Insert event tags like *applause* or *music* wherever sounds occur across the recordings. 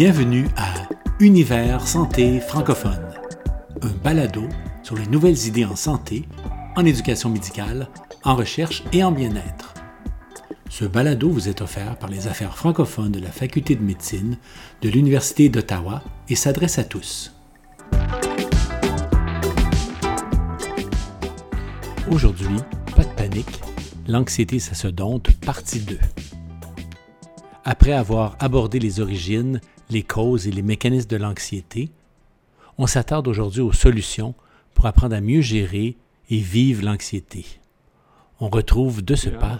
Bienvenue à Univers Santé francophone, un balado sur les nouvelles idées en santé, en éducation médicale, en recherche et en bien-être. Ce balado vous est offert par les affaires francophones de la Faculté de médecine de l'Université d'Ottawa et s'adresse à tous. Aujourd'hui, pas de panique, l'anxiété ça se dompte, partie 2. Après avoir abordé les origines, les causes et les mécanismes de l'anxiété, on s'attarde aujourd'hui aux solutions pour apprendre à mieux gérer et vivre l'anxiété. On retrouve de ce pas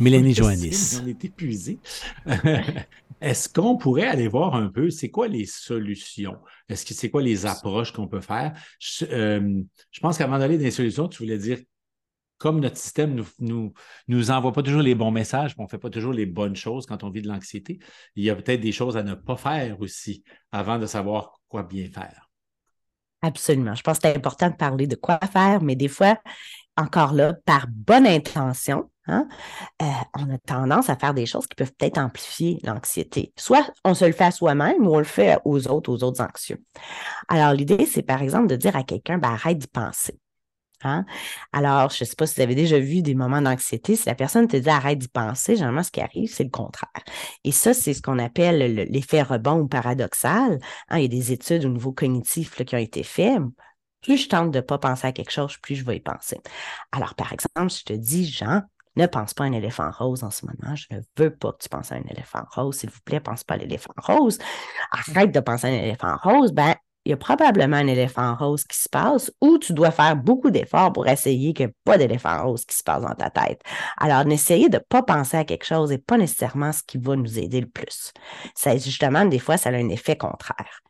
Mélanie Joannis. On est épuisé. *laughs* Est-ce qu'on pourrait aller voir un peu, c'est quoi les solutions? Est-ce que c'est quoi les approches qu'on peut faire? Je, euh, je pense qu'avant d'aller dans les solutions, tu voulais dire comme notre système nous, nous, envoie pas toujours les bons messages, on ne fait pas toujours les bonnes choses quand on vit de l'anxiété, il y a peut-être des choses à ne pas faire aussi avant de savoir quoi bien faire. Absolument. Je pense que c'est important de parler de quoi faire, mais des fois, encore là, par bonne intention, hein, euh, on a tendance à faire des choses qui peuvent peut-être amplifier l'anxiété. Soit on se le fait à soi-même ou on le fait aux autres, aux autres anxieux. Alors, l'idée, c'est par exemple de dire à quelqu'un, ben, arrête d'y penser. Hein? Alors, je ne sais pas si vous avez déjà vu des moments d'anxiété. Si la personne te dit arrête d'y penser, généralement, ce qui arrive, c'est le contraire. Et ça, c'est ce qu'on appelle l'effet rebond ou paradoxal. Hein? Il y a des études au niveau cognitif qui ont été faites. Plus je tente de ne pas penser à quelque chose, plus je vais y penser. Alors, par exemple, je te dis, Jean, ne pense pas à un éléphant rose en ce moment. Je ne veux pas que tu penses à un éléphant rose. S'il vous plaît, pense pas à l'éléphant rose. Arrête de penser à un éléphant rose. Ben, il y a probablement un éléphant rose qui se passe ou tu dois faire beaucoup d'efforts pour essayer qu'il n'y ait pas d'éléphant rose qui se passe dans ta tête. Alors, n'essayez de ne pas penser à quelque chose et pas nécessairement ce qui va nous aider le plus. C'est justement, des fois, ça a un effet contraire.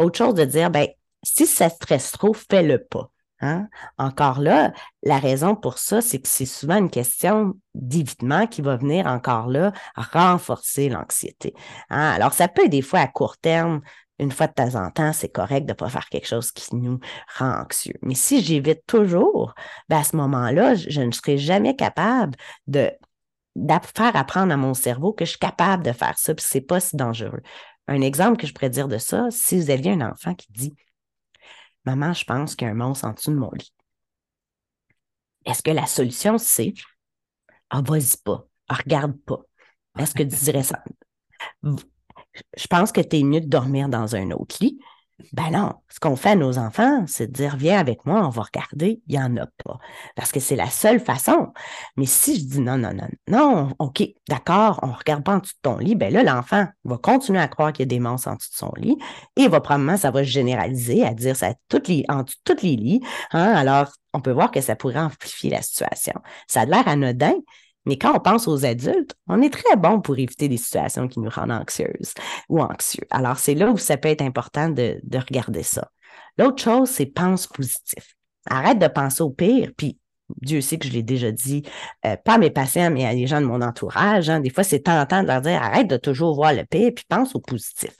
Autre chose de dire, ben, si ça stresse trop, fais-le pas. Hein? Encore là, la raison pour ça, c'est que c'est souvent une question d'évitement qui va venir encore là renforcer l'anxiété. Hein? Alors, ça peut des fois à court terme une fois de temps en temps, c'est correct de ne pas faire quelque chose qui nous rend anxieux. Mais si j'évite toujours, ben à ce moment-là, je ne serai jamais capable de, faire apprendre à mon cerveau que je suis capable de faire ça, puis c'est pas si dangereux. Un exemple que je pourrais dire de ça, si vous aviez un enfant qui dit Maman, je pense qu'il y a un monstre en dessous de mon lit. Est-ce que la solution, c'est Ah, vas-y pas, regarde pas. Est-ce que tu dirais ça? Je pense que tu es mieux de dormir dans un autre lit. Ben non, ce qu'on fait à nos enfants, c'est de dire viens avec moi, on va regarder, il n'y en a pas. Parce que c'est la seule façon. Mais si je dis non, non, non, non, OK, d'accord, on ne regarde pas en dessous de ton lit, ben là, l'enfant va continuer à croire qu'il y a des monstres en dessous de son lit et va probablement, ça va généraliser à dire ça les, en dessous de tous les lits. Hein? Alors, on peut voir que ça pourrait amplifier la situation. Ça a l'air anodin, mais quand on pense aux adultes, on est très bon pour éviter des situations qui nous rendent anxieuses ou anxieux. Alors, c'est là où ça peut être important de, regarder ça. L'autre chose, c'est pense positif. Arrête de penser au pire, puis Dieu sait que je l'ai déjà dit, euh, pas à mes patients, mais à des gens de mon entourage. Hein. des fois, c'est tentant de leur dire arrête de toujours voir le pire, puis pense au positif.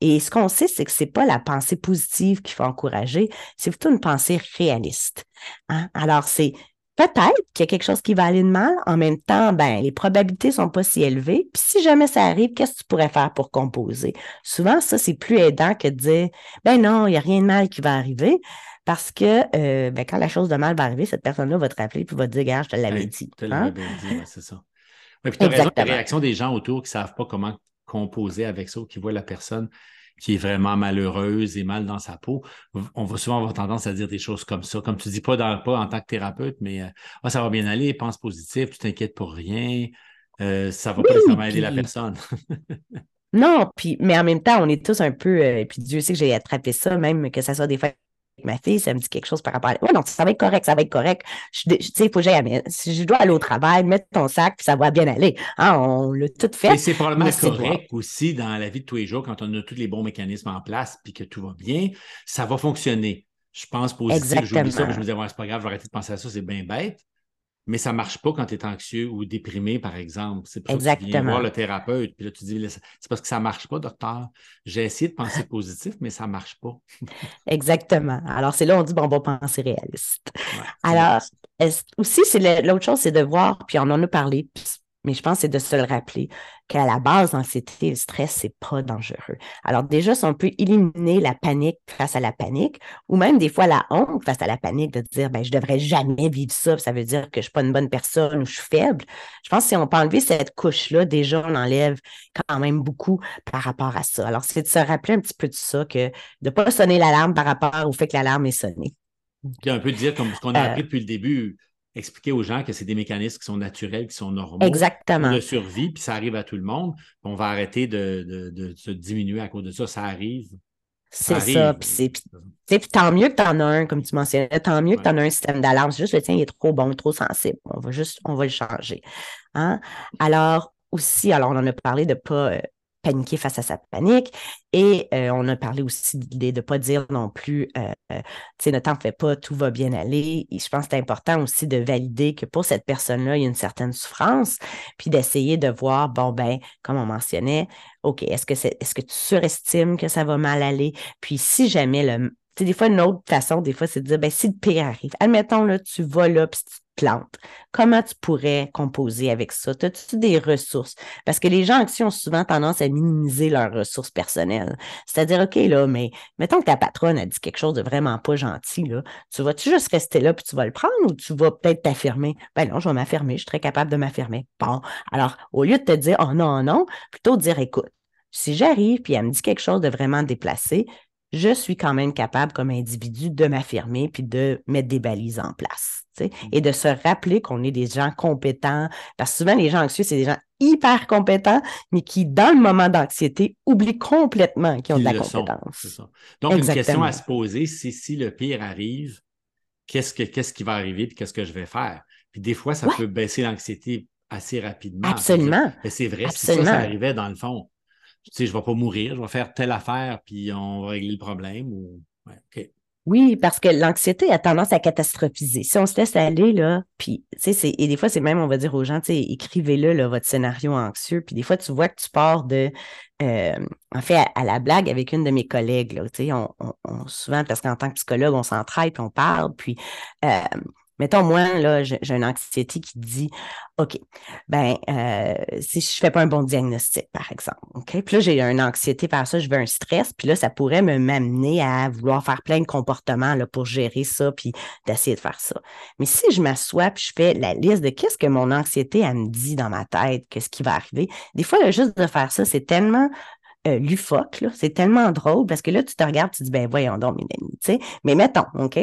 Et ce qu'on sait, c'est que c'est pas la pensée positive qu'il faut encourager, c'est plutôt une pensée réaliste. Hein. Alors, c'est peut-être qu'il y a quelque chose qui va aller de mal. En même temps, ben, les probabilités sont pas si élevées. Puis si jamais ça arrive, qu'est-ce que tu pourrais faire pour composer? Souvent, ça, c'est plus aidant que de dire, ben non, il n'y a rien de mal qui va arriver. Parce que euh, ben, quand la chose de mal va arriver, cette personne-là va te rappeler et va te dire, gars, je te l'avais dit. Je te l'avais hein? dit, c'est ça. puis tu as raison, la réaction des gens autour qui ne savent pas comment composer avec ça, ou qui voient la personne qui est vraiment malheureuse et mal dans sa peau, on va souvent avoir tendance à dire des choses comme ça. Comme tu dis, pas, dans, pas en tant que thérapeute, mais euh, ah, ça va bien aller, pense positif, tu t'inquiètes pour rien, euh, ça va pas nécessairement aider la personne. *laughs* non, puis, mais en même temps, on est tous un peu, euh, et puis Dieu sait que j'ai attrapé ça, même que ça soit des fois ma fille, ça me dit quelque chose par rapport à. Oui, non, ça va être correct, ça va être correct. Tu sais, il faut que j'aille. Si je dois aller au travail, mettre ton sac, puis ça va bien aller. Hein, on l'a tout fait. Et c'est probablement correct aussi dans la vie de tous les jours, quand on a tous les bons mécanismes en place, puis que tout va bien, ça va fonctionner. Je pense positif, j'oublie ça, je me dis, ouais, c'est pas grave, je vais arrêter de penser à ça, c'est bien bête mais ça ne marche pas quand tu es anxieux ou déprimé, par exemple. C'est pour ça que tu viens voir le thérapeute, puis là, tu dis, c'est parce que ça ne marche pas, docteur. J'ai essayé de penser *laughs* positif, mais ça ne marche pas. Exactement. Alors, c'est là on dit, bon, on va penser réaliste. Alors, aussi, c'est l'autre chose, c'est de voir, puis on en a parlé, Mais je pense que c'est de se le rappeler qu'à la base, l'anxiété et le stress, c'est pas dangereux. Alors déjà, si on peut éliminer la panique face à la panique, ou même des fois la honte face à la panique, de dire, ben, je devrais jamais vivre ça, ça veut dire que je suis pas une bonne personne ou je suis faible. Je pense que si on peut enlever cette couche-là, déjà, on enlève quand même beaucoup par rapport à ça. Alors, c'est de se rappeler un petit peu de ça, que de pas sonner l'alarme par rapport au fait que l'alarme est sonnée. Puis un peu dire comme ce qu'on a appris euh, depuis le début, expliquer aux gens que c'est des mécanismes qui sont naturels, qui sont normaux. Exactement. De survie, puis ça arrive à tout le monde. On va arrêter de, se diminuer à cause de ça. Ça arrive. C'est ça. Puis, tant mieux que tu en as un, comme tu mentionnais, tant mieux que tu en as un système d'alarme. C'est juste le tien, il est trop bon, trop sensible. On va juste, on va le changer. Hein? Alors, aussi, alors on en a parlé de ne pas euh, paniquer face à sa panique. Et euh, on a parlé aussi de l'idée de ne pas dire non plus, euh, euh, tu sais, ne t'en fais pas, tout va bien aller. Je pense que c'est important aussi de valider que pour cette personne-là, il y a une certaine souffrance, puis d'essayer de voir, bon, ben, comme on mentionnait, OK, est-ce que, est-ce que tu surestimes que ça va mal aller? Puis si jamais le, des fois, une autre façon, des fois, c'est de dire, ben, si le pire arrive, admettons, là, tu vas là, puis comment tu pourrais composer avec ça? As-tu des ressources? Parce que les gens anxieux ont souvent tendance à minimiser leurs ressources personnelles. C'est-à-dire, OK, là, mais mettons que ta patronne a dit quelque chose de vraiment pas gentil, là. Tu vas-tu juste rester là, puis tu vas le prendre, ou tu vas peut-être t'affirmer? Ben non, je vais m'affirmer, je suis très capable de m'affirmer. Bon, alors, au lieu de te dire, oh non, non, plutôt dire, écoute, si j'arrive, puis elle me dit quelque chose de vraiment déplacé, je suis quand même capable comme individu de m'affirmer puis de mettre des balises en place. Mmh. Et de se rappeler qu'on est des gens compétents. Parce que souvent, les gens anxieux, c'est des gens hyper compétents, mais qui, dans le moment d'anxiété, oublient complètement qu'ils ont de la compétence. Donc, une question à se poser, c'est si le pire arrive, qu'est-ce, que, qu'est-ce qui va arriver et qu'est-ce que je vais faire? Puis des fois, ça peut baisser l'anxiété assez rapidement. Absolument. C'est vrai, si ça, ça arrivait dans le fond, tu sais, je ne vais pas mourir, je vais faire telle affaire, puis on va régler le problème. Ou... Oui, parce que l'anxiété a tendance à catastrophiser. Si on se laisse aller, là, puis, tu sais, et des fois, c'est même, on va dire aux gens, tu sais, écrivez-le, votre scénario anxieux, puis des fois, tu vois que tu pars de, euh, en fait, à, la blague avec une de mes collègues, là, tu sais, on, souvent, parce qu'en tant que psychologue, on s'entraide, puis on parle, puis, euh, Mettons, moi, là, j'ai une anxiété qui dit OK, ben, euh, si je ne fais pas un bon diagnostic, par exemple, OK? Puis là, j'ai une anxiété par ça, je veux un stress, puis là, ça pourrait me m'amener à vouloir faire plein de comportements pour gérer ça, puis d'essayer de faire ça. Mais si je m'assois, puis je fais la liste de qu'est-ce que mon anxiété, elle me dit dans ma tête, qu'est-ce qui va arriver, des fois, juste de faire ça, c'est tellement euh, c'est tellement drôle parce que là, tu te regardes, tu te dis, ben voyons donc, Mélanie, tu sais. Mais mettons, OK?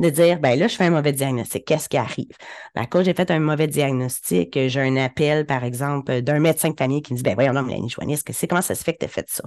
De dire, ben là, je fais un mauvais diagnostic. Qu'est-ce qui arrive? Ben, quand j'ai fait un mauvais diagnostic, j'ai un appel, par exemple, d'un médecin de famille qui me dit, ben voyons, non, Mélanie Joannis, c'est comment ça se fait que tu as fait ça?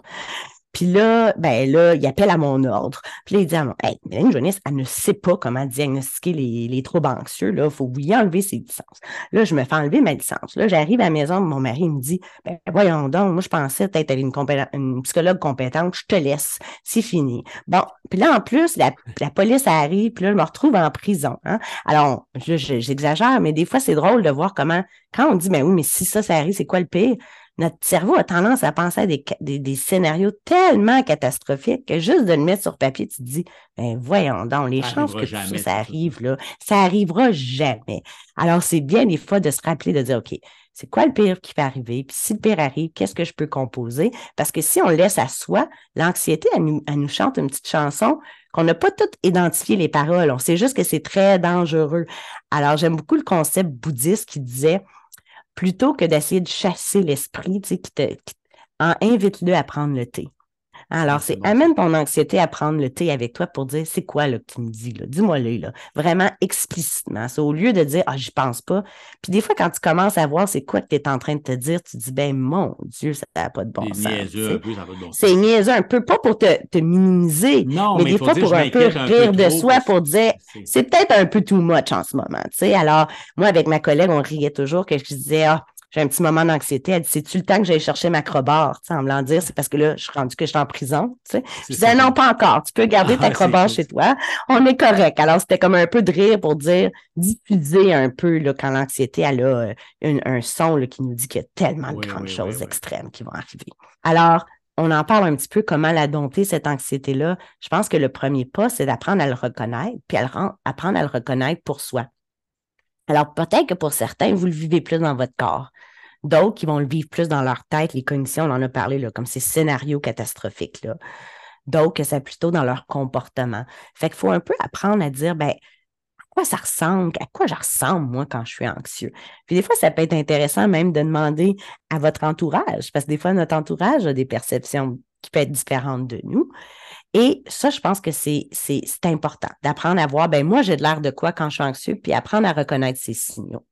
Puis là, ben là, il appelle à mon ordre. Puis là, il dit à mon Hey, Mélanie Jonas, elle ne sait pas comment diagnostiquer les, les troubles anxieux. Là, faut lui enlever ses licences. Là, je me fais enlever ma licence. Là, j'arrive à la maison, mon mari me dit Ben voyons donc, moi, je pensais peut-être avoir une, une psychologue compétente, je te laisse. C'est fini. Bon, puis là, en plus, la, la, police arrive, puis là, je me retrouve en prison. Hein? Alors, j'exagère, mais des fois, c'est drôle de voir comment, quand on dit Ben oui, mais si ça, ça arrive, c'est quoi le pire? Notre cerveau a tendance à penser à des, des, scénarios tellement catastrophiques que juste de le mettre sur papier, tu te dis, ben voyons donc, les chances que ça, ça arrive, là, ça arrivera jamais. Alors, c'est bien des fois de se rappeler de dire, OK, c'est quoi le pire qui peut arriver? Puis si le pire arrive, qu'est-ce que je peux composer? Parce que si on laisse à soi, l'anxiété, elle nous, elle nous chante une petite chanson qu'on n'a pas toutes identifié les paroles. On sait juste que c'est très dangereux. Alors, j'aime beaucoup le concept bouddhiste qui disait, plutôt que d'essayer de chasser l'esprit, tu sais, qui te, invite-le à prendre le thé. Alors, c'est amène ton anxiété à prendre le thé avec toi pour dire c'est quoi là, que tu me dis, dis-moi-le, là, vraiment explicitement. C'est au lieu de dire Ah, j'y pense pas. Puis des fois, quand tu commences à voir c'est quoi que tu es en train de te dire, tu te dis Ben mon Dieu, ça n'a pas de bon sens. C'est niaiseux un peu, pas pour te, minimiser, mais, des fois pour un peu rire de soi, pour dire c'est peut-être un peu too much en ce moment. sais. Alors, moi, avec ma collègue, on riait toujours que je disais Ah, j'ai un petit moment d'anxiété. Elle dit C'est-tu le temps que j'aille chercher ma crowbar En me l'en dire, c'est parce que là, je suis rendu que je suis en prison. Je disais Non, pas encore. Tu peux garder ta crowbar chez toi. On est correct. Alors, c'était comme un peu de rire pour dire diffuser un peu là, quand l'anxiété elle a euh, un son qui nous dit qu'il y a tellement de grandes choses extrêmes qui vont arriver. Alors, on en parle un petit peu comment la dompter, cette anxiété-là. Je pense que le premier pas, c'est d'apprendre à le reconnaître, puis apprendre à le reconnaître pour soi. Alors, peut-être que pour certains, vous le vivez plus dans votre corps. D'autres qui vont le vivre plus dans leur tête, les cognitions, on en a parlé, comme ces scénarios catastrophiques. Là. D'autres que c'est plutôt dans leur comportement. Fait qu'il faut un peu apprendre à dire, ben, à quoi ça ressemble, à quoi je ressemble, moi, quand je suis anxieux? Puis des fois, ça peut être intéressant même de demander à votre entourage, parce que des fois, notre entourage a des perceptions qui peuvent être différentes de nous. Et ça, je pense que c'est, important d'apprendre à voir, ben moi, j'ai de l'air de quoi quand je suis anxieux, puis apprendre à reconnaître ces signaux.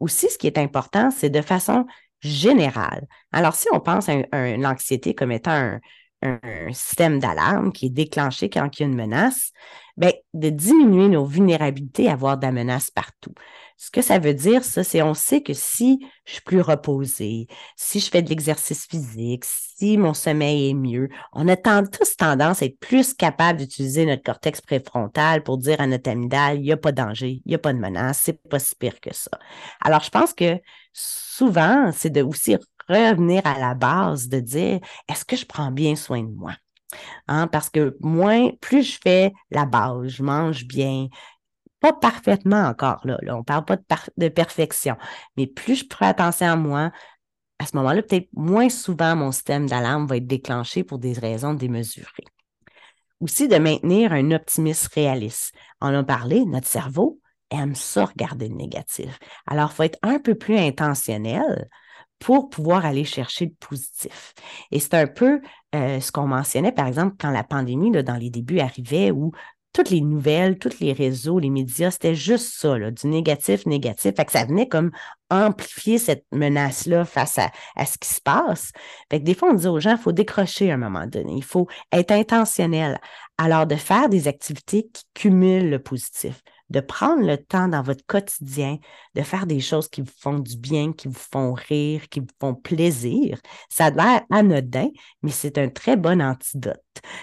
Aussi, ce qui est important, c'est de façon générale. Alors, si on pense à, l'anxiété comme étant un, un système d'alarme qui est déclenché quand il y a une menace, bien, de diminuer nos vulnérabilités à avoir de la menace partout. Ce que ça veut dire, ça, c'est on sait que si je suis plus reposée, si je fais de l'exercice physique, si mon sommeil est mieux, on a tous tendance à être plus capable d'utiliser notre cortex préfrontal pour dire à notre amygdale, il n'y a pas de danger, il n'y a pas de menace, c'est pas si pire que ça. Alors, je pense que souvent, c'est de aussi revenir à la base de dire, est-ce que je prends bien soin de moi? Hein, parce que moins, plus je fais la base, je mange bien, pas parfaitement encore, là, on ne parle pas de, perfection, mais plus je prends attention à moi, à ce moment-là, peut-être moins souvent mon système d'alarme va être déclenché pour des raisons démesurées. Aussi de maintenir un optimisme réaliste. On a parlé, notre cerveau aime ça regarder le négatif. Alors, il faut être un peu plus intentionnel pour pouvoir aller chercher le positif. Et c'est un peu euh, ce qu'on mentionnait, par exemple, quand la pandémie, là, dans les débuts, arrivait, où toutes les nouvelles, tous les réseaux, les médias, c'était juste ça, là, du négatif, négatif. Fait que ça venait comme amplifier cette menace-là face à, à, ce qui se passe. Fait que des fois, on dit aux gens, il faut décrocher à un moment donné. Il faut être intentionnel. Alors, de faire des activités qui cumulent le positif de prendre le temps dans votre quotidien de faire des choses qui vous font du bien, qui vous font rire, qui vous font plaisir. Ça a l'air anodin, mais c'est un très bon antidote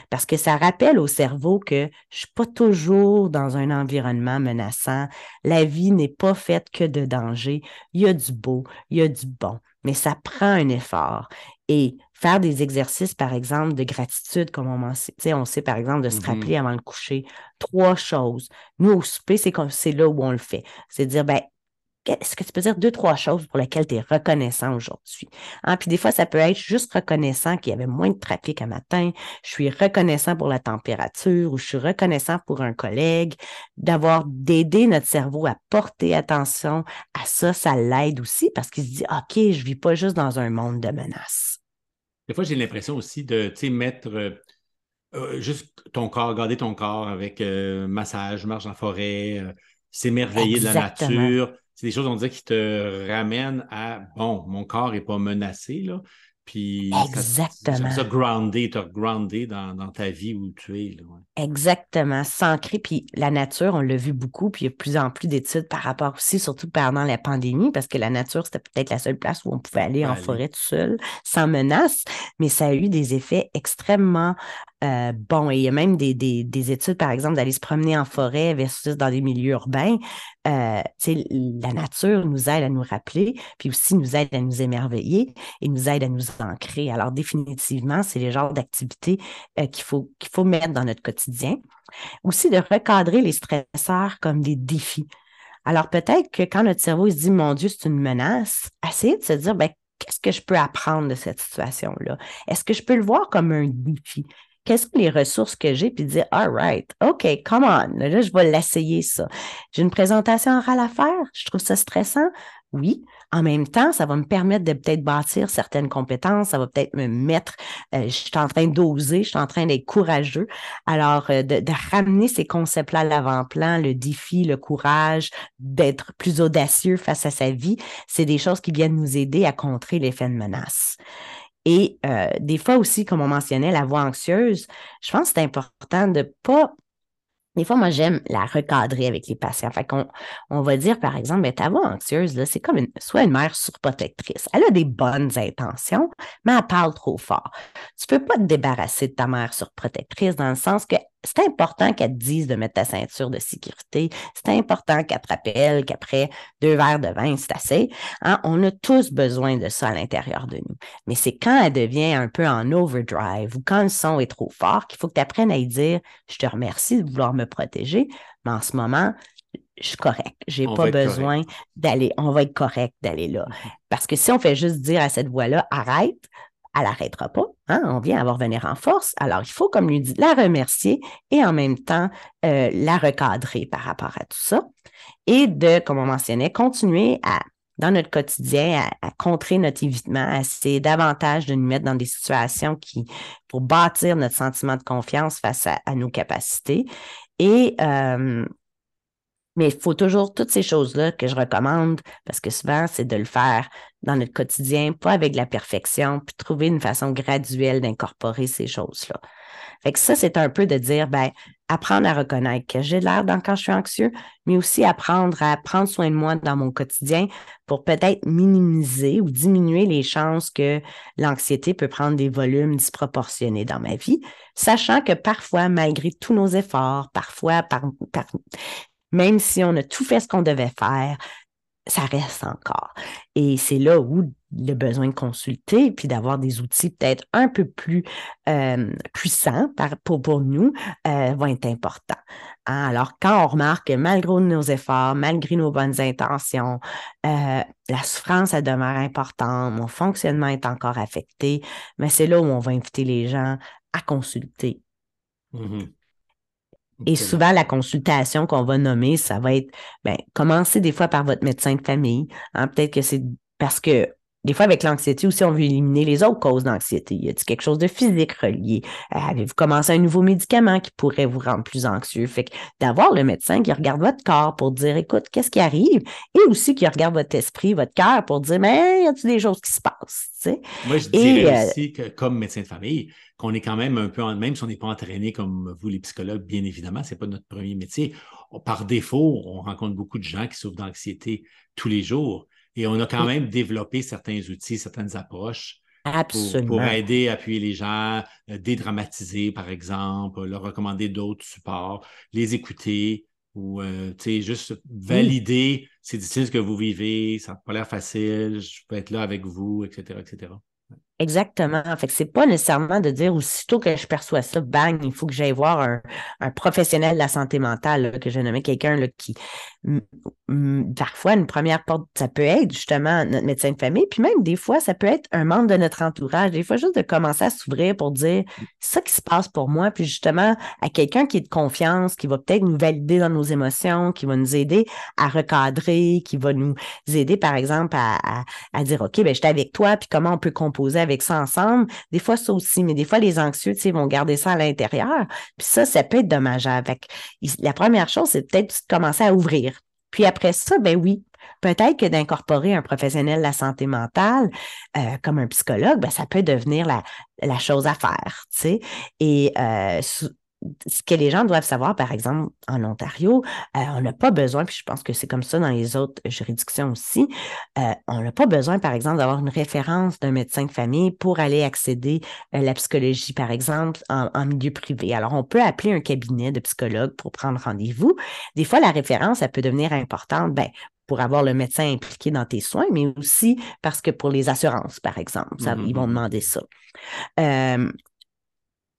parce que ça rappelle au cerveau que je suis pas toujours dans un environnement menaçant. La vie n'est pas faite que de danger. Il y a du beau, il y a du bon, mais ça prend un effort. Et faire des exercices, par exemple, de gratitude, comme on, sait, on sait, par exemple, de se mm-hmm. rappeler avant le coucher, trois choses. Nous, au souper, c'est là où on le fait. C'est dire, ben, est-ce que tu peux dire? Deux, trois choses pour lesquelles tu es reconnaissant aujourd'hui? Hein? Puis des fois, ça peut être juste reconnaissant qu'il y avait moins de trafic un matin, je suis reconnaissant pour la température ou je suis reconnaissant pour un collègue, d'avoir d'aider notre cerveau à porter attention à ça, ça l'aide aussi parce qu'il se dit, OK, je vis pas juste dans un monde de menaces. Des fois, j'ai l'impression aussi de mettre euh, euh, juste ton corps, garder ton corps avec euh, massage, marche en forêt, s'émerveiller de la nature. C'est des choses, on dirait, qui te ramènent à bon, mon corps n'est pas menacé, là. Puis Exactement. ça, groundé, te groundé dans, dans, ta vie où tu es. Là, Exactement. S'ancrer. Puis la nature, on l'a vu beaucoup, puis il y a de plus en plus d'études par rapport aussi, surtout pendant la pandémie, parce que la nature, c'était peut-être la seule place où on pouvait aller en forêt tout seul, sans menace, mais ça a eu des effets extrêmement euh, bon, et il y a même des, des, études, par exemple, d'aller se promener en forêt versus dans des milieux urbains. Euh, la nature nous aide à nous rappeler, puis aussi nous aide à nous émerveiller et nous aide à nous ancrer. Alors, définitivement, c'est les genres d'activités euh, qu'il faut, faut mettre dans notre quotidien. Aussi, de recadrer les stresseurs comme des défis. Alors, peut-être que quand notre cerveau se dit, mon Dieu, c'est une menace, essayez de se dire, ben, qu'est-ce que je peux apprendre de cette situation-là? Est-ce que je peux le voir comme un défi? Quelles sont les ressources que j'ai, puis dire, all right, OK, come on, là, je vais l'essayer ça. J'ai une présentation orale à faire, je trouve ça stressant. Oui, en même temps, ça va me permettre de peut-être bâtir certaines compétences, ça va peut-être me mettre, euh, je suis en train d'oser, je suis en train d'être courageux. Alors, euh, de, de, ramener ces concepts-là à l'avant-plan, le défi, le courage, d'être plus audacieux face à sa vie, c'est des choses qui viennent nous aider à contrer l'effet de menace. Et euh, des fois aussi, comme on mentionnait, la voix anxieuse, je pense que c'est important de pas des fois, moi, j'aime la recadrer avec les patients. Fait qu'on on va dire, par exemple, ben, ta voix anxieuse, c'est comme une, soit une mère surprotectrice. Elle a des bonnes intentions, mais elle parle trop fort. Tu peux pas te débarrasser de ta mère surprotectrice dans le sens que c'est important qu'elle te dise de mettre ta ceinture de sécurité. C'est important qu'elle te rappelle qu'après deux verres de vin, c'est assez. Hein? On a tous besoin de ça à l'intérieur de nous. Mais c'est quand elle devient un peu en overdrive ou quand le son est trop fort qu'il faut que tu apprennes à y dire Je te remercie de vouloir me protéger, mais en ce moment, je suis correct. J'ai pas besoin d'aller, on va être correct d'aller là. Mm-hmm. Parce que si on fait juste dire à cette voix-là, arrête, elle n'arrêtera pas. Hein? On vient à revenir en force. Alors, il faut, comme lui dit, la remercier et en même temps euh, la recadrer par rapport à tout ça. Et de, comme on mentionnait, continuer à, dans notre quotidien, à, contrer notre évitement, à essayer davantage de nous mettre dans des situations qui, pour bâtir notre sentiment de confiance face à, nos capacités. Et euh, mais il faut toujours toutes ces choses-là que je recommande, parce que souvent, c'est de le faire dans notre quotidien, pas avec la perfection, puis trouver une façon graduelle d'incorporer ces choses-là. Fait que ça, c'est un peu de dire, ben, apprendre à reconnaître que j'ai l'air dans quand je suis anxieux, mais aussi apprendre à prendre soin de moi dans mon quotidien pour peut-être minimiser ou diminuer les chances que l'anxiété peut prendre des volumes disproportionnés dans ma vie, sachant que parfois, malgré tous nos efforts, parfois par, par même si on a tout fait ce qu'on devait faire, ça reste encore. Et c'est là où le besoin de consulter, puis d'avoir des outils peut-être un peu plus euh, puissants pour, pour nous, euh, va être important. Hein? Alors, quand on remarque que malgré nos efforts, malgré nos bonnes intentions, euh, la souffrance, demeure importante, mon fonctionnement est encore affecté, mais c'est là où on va inviter les gens à consulter. Et souvent, la consultation qu'on va nommer, ça va être, ben, commencez des fois par votre médecin de famille. Hein. Peut-être que c'est parce que des fois, avec l'anxiété aussi, on veut éliminer les autres causes d'anxiété. Y a quelque chose de physique relié? Avez-vous commencé un nouveau médicament qui pourrait vous rendre plus anxieux? Fait que d'avoir le médecin qui regarde votre corps pour dire, écoute, qu'est-ce qui arrive? Et aussi qui regarde votre esprit, votre cœur pour dire, mais y a-t-il des choses qui se passent? Moi, je dirais euh, aussi que, comme médecin de famille, qu'on est quand même un peu, même si on n'est pas entraîné comme vous, les psychologues, bien évidemment, ce n'est pas notre premier métier. Par défaut, on rencontre beaucoup de gens qui souffrent d'anxiété tous les jours. Et on a quand même développé certains outils, certaines approches Pour, aider, appuyer les gens, euh, dédramatiser, par exemple, leur recommander d'autres supports, les écouter ou euh, juste valider c'est difficile ce que vous vivez, ça n'a pas l'air facile, je peux être là avec vous, etc., etc. Exactement. Fait que c'est pas nécessairement de dire aussitôt que je perçois ça, bang, il faut que j'aille voir un, professionnel de la santé mentale, que je nommais quelqu'un qui parfois une première porte, ça peut être justement notre médecin de famille, puis même des fois, ça peut être un membre de notre entourage. Des fois, juste de commencer à s'ouvrir pour dire ça qui se passe pour moi, puis justement à quelqu'un qui est de confiance, qui va peut-être nous valider dans nos émotions, qui va nous aider à recadrer, qui va nous aider, par exemple, à, à, dire OK, ben je suis avec toi, puis comment on peut composer avec ça ensemble. Des fois, ça aussi, mais des fois, les anxieux, tu sais, vont garder ça à l'intérieur. Puis ça, ça peut être dommageable. La première chose, c'est peut-être de commencer à ouvrir. Puis après ça, ben oui, peut-être que d'incorporer un professionnel de la santé mentale euh, comme un psychologue, ben, ça peut devenir la, la chose à faire, tu sais. Et euh, ce que les gens doivent savoir, par exemple, en Ontario, euh, on n'a pas besoin, puis je pense que c'est comme ça dans les autres juridictions aussi, euh, on n'a pas besoin, par exemple, d'avoir une référence d'un médecin de famille pour aller accéder à la psychologie, par exemple, en, milieu privé. Alors, on peut appeler un cabinet de psychologue pour prendre rendez-vous. Des fois, la référence, elle peut devenir importante, ben, pour avoir le médecin impliqué dans tes soins, mais aussi parce que pour les assurances, par exemple, ça, ils vont mmh demander ça. Euh,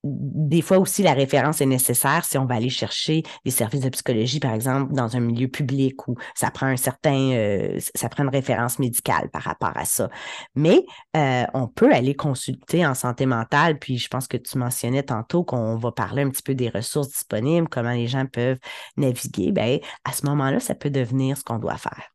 des fois aussi, la référence est nécessaire si on va aller chercher des services de psychologie, par exemple, dans un milieu public où ça prend un certain, euh, ça prend une référence médicale par rapport à ça. Mais euh, on peut aller consulter en santé mentale, puis je pense que tu mentionnais tantôt qu'on va parler un petit peu des ressources disponibles, comment les gens peuvent naviguer. Ben, à ce moment-là, ça peut devenir ce qu'on doit faire.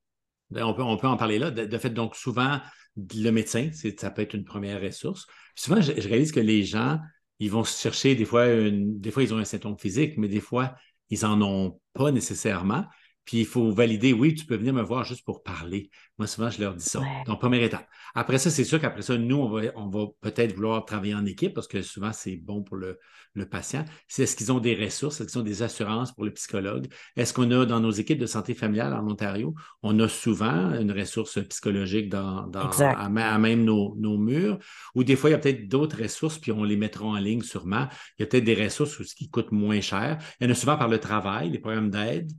Ben, on, peut, on peut en parler là. De, fait, donc souvent, le médecin, ça peut être une première ressource. souvent, je réalise que les gens ils vont se chercher, des fois, des fois, ils ont un symptôme physique, mais des fois, ils n'en ont pas nécessairement. Puis il faut valider, oui, tu peux venir me voir juste pour parler. Moi, souvent, je leur dis ça. Donc, première étape. Après ça, c'est sûr qu'après ça, nous, on va, on va peut-être vouloir travailler en équipe parce que souvent, c'est bon pour le, le patient. C'est est-ce qu'ils ont des ressources, est-ce qu'ils ont des assurances pour le psychologue? Est-ce qu'on a dans nos équipes de santé familiale en Ontario, on a souvent une ressource psychologique dans, à, même nos, nos, murs? Ou des fois, il y a peut-être d'autres ressources, puis on les mettra en ligne sûrement. Il y a peut-être des ressources qui coûtent moins cher. Il y en a souvent par le travail, les programmes d'aide.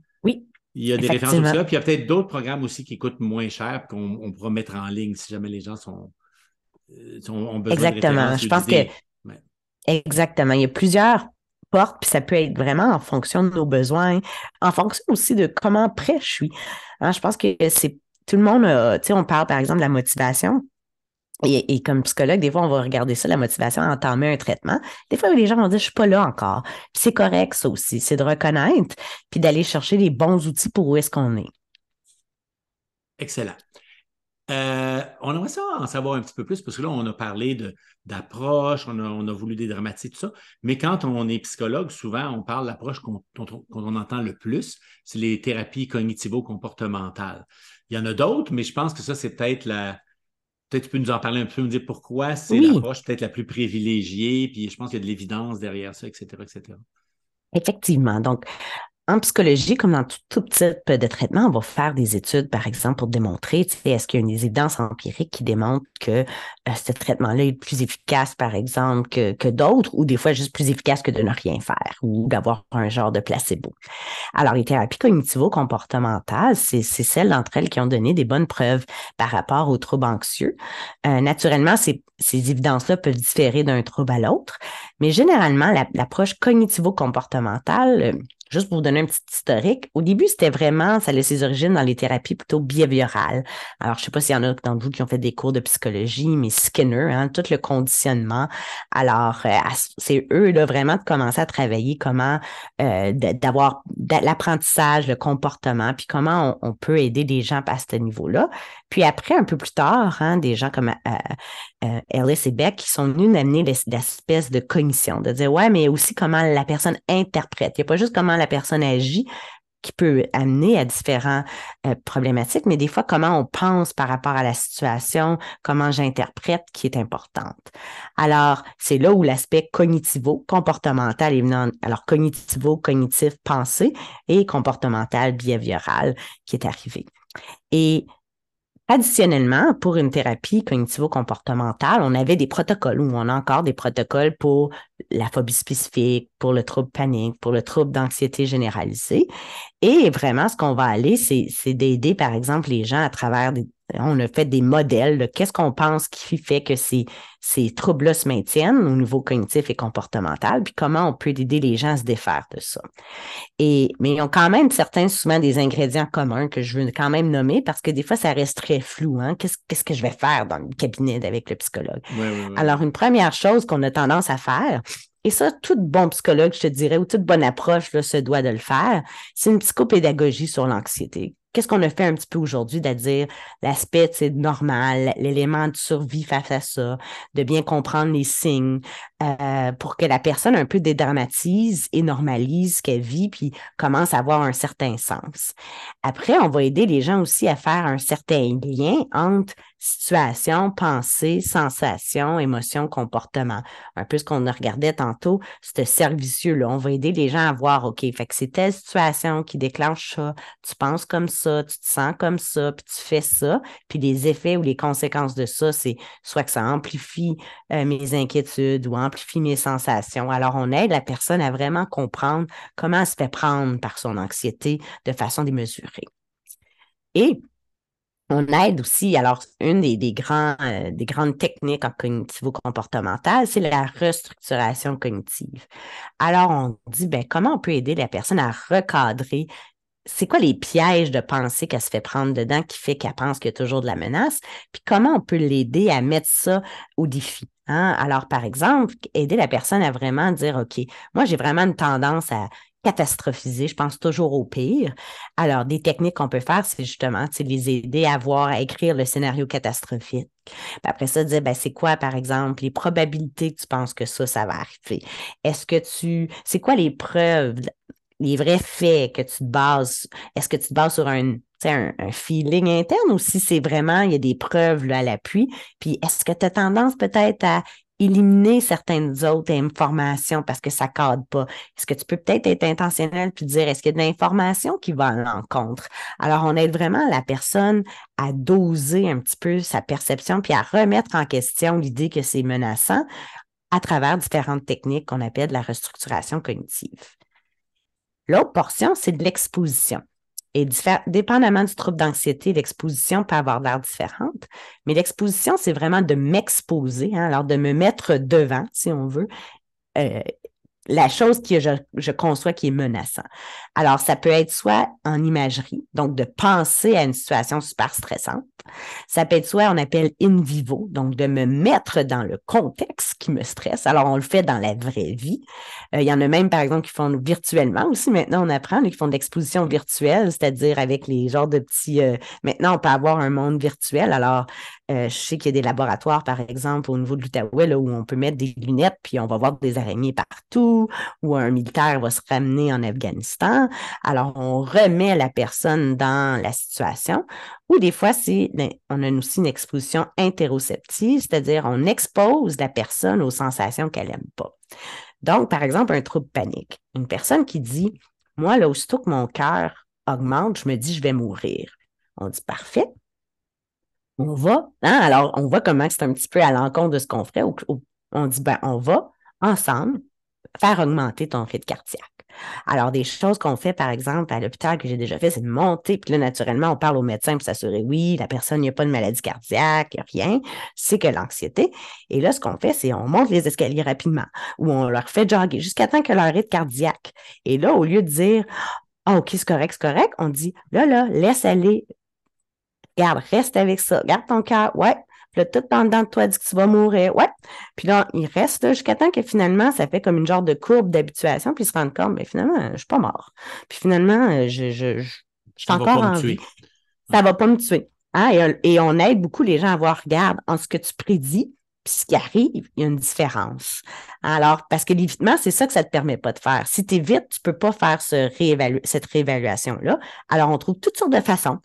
Il y a des références comme ça. Puis il y a peut-être d'autres programmes aussi qui coûtent moins cher qu'on pourra mettre en ligne si jamais les gens sont, euh, ont besoin Exactement. de Je pense que Exactement. Il y a plusieurs porte, puis ça peut être vraiment en fonction de nos besoins, en fonction aussi de comment prêt je suis. Hein, je pense que c'est tout le monde, tu sais, on parle par exemple de la motivation. Et, comme psychologue, des fois, on va regarder ça, la motivation, entamer un traitement. Des fois, les gens vont dire, je suis pas là encore. C'est correct, ça aussi. C'est de reconnaître, puis d'aller chercher les bons outils pour où est-ce qu'on est. Excellent. Euh, on aimerait ça en savoir un petit peu plus parce que là, on a parlé d'approche, on a, voulu dédramatiser tout ça. Mais quand on est psychologue, souvent, on parle de l'approche qu'on entend le plus, c'est les thérapies cognitivo-comportementales. Il y en a d'autres, mais je pense que ça, c'est peut-être la. Peut-être tu peux nous en parler un peu, nous dire pourquoi c'est l'approche peut-être la plus privilégiée, puis je pense qu'il y a de l'évidence derrière ça, etc., etc. Effectivement. Donc, en psychologie, comme dans tout, type de traitement, on va faire des études, par exemple, pour démontrer, tu sais, est-ce qu'il y a une évidence empirique qui démontre que euh, ce traitement-là est plus efficace, par exemple, que, que d'autres, ou des fois juste plus efficace que de ne rien faire, ou d'avoir un genre de placebo? Alors, les thérapies cognitivo-comportementales, c'est celles d'entre elles qui ont donné des bonnes preuves par rapport aux troubles anxieux. Euh, naturellement, ces, ces évidences-là peuvent différer d'un trouble à l'autre, mais généralement, l'approche cognitivo-comportementale euh, Juste pour vous donner un petit historique, au début, c'était vraiment, ça a ses origines dans les thérapies plutôt behaviorales. Alors, je ne sais pas s'il y en a d'entre vous qui ont fait des cours de psychologie, mais Skinner, hein, tout le conditionnement. Alors, euh, c'est eux, là, vraiment de commencer à travailler comment euh, d'avoir l'apprentissage, le comportement, puis comment on, peut aider des gens à ce niveau-là. Puis après, un peu plus tard, hein, des gens comme euh, Ellis et Beck qui sont venus amener l'espèce de cognition, de dire, ouais, mais aussi comment la personne interprète. Il n'y a pas juste comment la personne agit qui peut amener à différentes euh, problématiques, mais des fois, comment on pense par rapport à la situation, comment j'interprète qui est importante. Alors, c'est là où l'aspect cognitivo-comportemental est venu. alors, cognitivo-cognitif, pensée, et comportemental, behavioral qui est arrivé. Et Additionnellement, pour une thérapie cognitivo-comportementale, on avait des protocoles ou on a encore des protocoles pour la phobie spécifique, pour le trouble panique, pour le trouble d'anxiété généralisée. Et vraiment, ce qu'on va aller, c'est d'aider, par exemple, les gens à travers des, on a fait des modèles de qu'est-ce qu'on pense qui fait que ces, ces troubles-là se maintiennent au niveau cognitif et comportemental, puis comment on peut aider les gens à se défaire de ça. Et, mais ils ont quand même certains, souvent des ingrédients communs que je veux quand même nommer parce que des fois, ça reste très flou. Hein? Qu'est-ce, que je vais faire dans le cabinet avec le psychologue? Alors, une première chose qu'on a tendance à faire, et ça, tout bon psychologue, je te dirais, ou toute bonne approche là, se doit de le faire, c'est une psychopédagogie sur l'anxiété qu'est-ce qu'on a fait un petit peu aujourd'hui, c'est-à-dire l'aspect normal, l'élément de survie face à ça, de bien comprendre les signes euh, pour que la personne un peu dédramatise et normalise ce qu'elle vit, puis commence à avoir un certain sens. Après, on va aider les gens aussi à faire un certain lien entre situation, pensée, sensation, émotion, comportement. Un peu ce qu'on a regardé tantôt, ce servicieux-là. On va aider les gens à voir, OK, fait que c'est telle situation qui déclenche ça, tu penses comme ça, tu te sens comme ça, puis tu fais ça, puis les effets ou les conséquences de ça, c'est soit que ça amplifie euh, mes inquiétudes ou amplifie mes sensations. Alors, on aide la personne à vraiment comprendre comment elle se fait prendre par son anxiété de façon démesurée. Et on aide aussi, alors, une des, grands, euh, des grandes techniques en cognitivo-comportemental, c'est la restructuration cognitive. Alors, on dit, ben, comment on peut aider la personne à recadrer c'est quoi les pièges de pensée qu'elle se fait prendre dedans qui fait qu'elle pense qu'il y a toujours de la menace, puis comment on peut l'aider à mettre ça au défi. Hein? Alors, par exemple, aider la personne à vraiment dire, OK, moi, j'ai vraiment une tendance à catastrophiser. Je pense toujours au pire. Alors, des techniques qu'on peut faire, c'est justement les aider à voir, à écrire le scénario catastrophique. après ça, dire, ben, c'est quoi, par exemple, les probabilités que tu penses que ça, ça va arriver? Est-ce que tu, c'est quoi les preuves, les vrais faits que tu te bases? Est-ce que tu te bases sur un, un, feeling interne ou si c'est vraiment, il y a des preuves à l'appui? Puis est-ce que tu as tendance peut-être à éliminer certaines autres informations parce que ça ne cadre pas? Est-ce que tu peux peut-être être intentionnel puis dire est-ce qu'il y a de l'information qui va à l'encontre? Alors, on aide vraiment la personne à doser un petit peu sa perception puis à remettre en question l'idée que c'est menaçant à travers différentes techniques qu'on appelle la restructuration cognitive. L'autre portion, c'est de l'exposition. Et dépendamment du trouble d'anxiété, l'exposition peut avoir l'air différente. Mais l'exposition, c'est vraiment de m'exposer, hein, alors de me mettre devant, si on veut, euh, la chose que je, conçois qui est menaçant. Alors, ça peut être soit en imagerie, donc de penser à une situation super stressante. Ça peut être soit on appelle in vivo, donc de me mettre dans le contexte qui me stresse. Alors, on le fait dans la vraie vie. Euh, il y en a même, par exemple, qui font virtuellement aussi. Maintenant, on apprend, qui font de l'exposition virtuelle, c'est-à-dire avec les genres de petits... Euh, maintenant, on peut avoir un monde virtuel. Alors, euh, je sais qu'il y a des laboratoires, par exemple, au niveau de l'Outaouais, où on peut mettre des lunettes, puis on va voir des araignées partout, ou un militaire va se ramener en Afghanistan. Alors, on remet la personne dans la situation. Ou des fois, c'est, ben, on a aussi une exposition interoceptive, c'est-à-dire on expose la personne aux sensations qu'elle n'aime pas. Donc, par exemple, un trouble panique. Une personne qui dit, moi, là, aussitôt que mon cœur augmente, je me dis, je vais mourir. On dit, parfait, on va, hein, alors on voit comment c'est un petit peu à l'encontre de ce qu'on ferait. on dit, ben, on va ensemble faire augmenter ton rythme cardiaque. Alors, des choses qu'on fait, par exemple, à l'hôpital que j'ai déjà fait, c'est de monter, puis là, naturellement, on parle au médecin pour s'assurer, oui, la personne, n'y a pas de maladie cardiaque, rien, c'est que l'anxiété. Et là, ce qu'on fait, c'est on monte les escaliers rapidement, ou on leur fait jogger jusqu'à temps que leur rythme cardiaque. Et là, au lieu de dire, ah, OK, c'est correct, c'est correct, on dit, là, là, laisse aller Garde, reste avec ça. Garde ton cœur. Ouais. Puis là, tout en dedans de toi dit que tu vas mourir. Ouais. Puis là, il reste jusqu'à temps que finalement, ça fait comme une genre de courbe d'habituation, puis ils se rendent compte, mais finalement, je suis pas mort. Puis finalement, euh, je, je, je, suis encore en vie. Ça va pas me tuer. Hein? Et, on aide beaucoup les gens à voir, regarde, en ce que tu prédis, puis ce qui arrive, il y a une différence. Alors, parce que l'évitement, c'est ça que ça ne te permet pas de faire. Si tu évites, tu ne peux pas faire ce cette réévaluation-là. Alors, on trouve toutes sortes de façons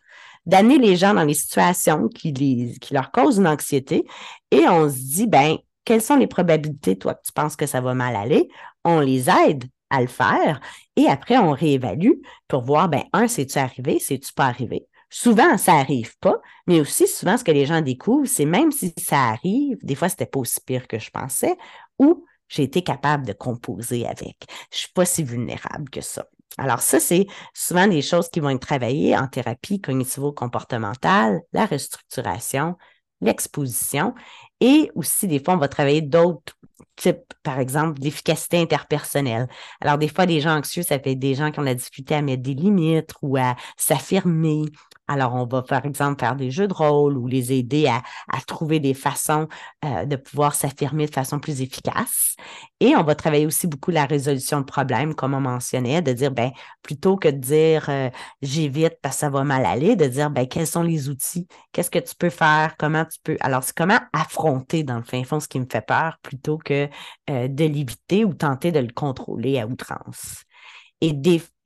d'amener les gens dans les situations qui, leur causent une anxiété et on se dit, ben, quelles sont les probabilités, toi, que tu penses que ça va mal aller? On les aide à le faire et après, on réévalue pour voir, ben, un, c'est-tu arrivé, c'est-tu pas arrivé? Souvent, ça arrive pas, mais aussi souvent, ce que les gens découvrent, c'est même si ça arrive, des fois, c'était pas aussi pire que je pensais, ou j'ai été capable de composer avec. Je suis pas si vulnérable que ça. Alors ça, c'est souvent des choses qui vont être travaillées en thérapie cognitivo-comportementale, la restructuration, l'exposition et aussi des fois, on va travailler d'autres types, par exemple, d'efficacité interpersonnelle. Alors des fois, des gens anxieux, ça être des gens qui ont la difficulté à mettre des limites ou à s'affirmer alors, on va, par exemple, faire des jeux de rôle ou les aider à, trouver des façons euh, de pouvoir s'affirmer de façon plus efficace. Et on va travailler aussi beaucoup la résolution de problèmes, comme on mentionnait, de dire, ben, plutôt que de dire euh, j'évite parce que ça va mal aller, de dire, ben, quels sont les outils, qu'est-ce que tu peux faire, comment tu peux. Alors, c'est comment affronter, dans le fin fond, ce qui me fait peur plutôt que euh, de l'éviter ou tenter de le contrôler à outrance. Et,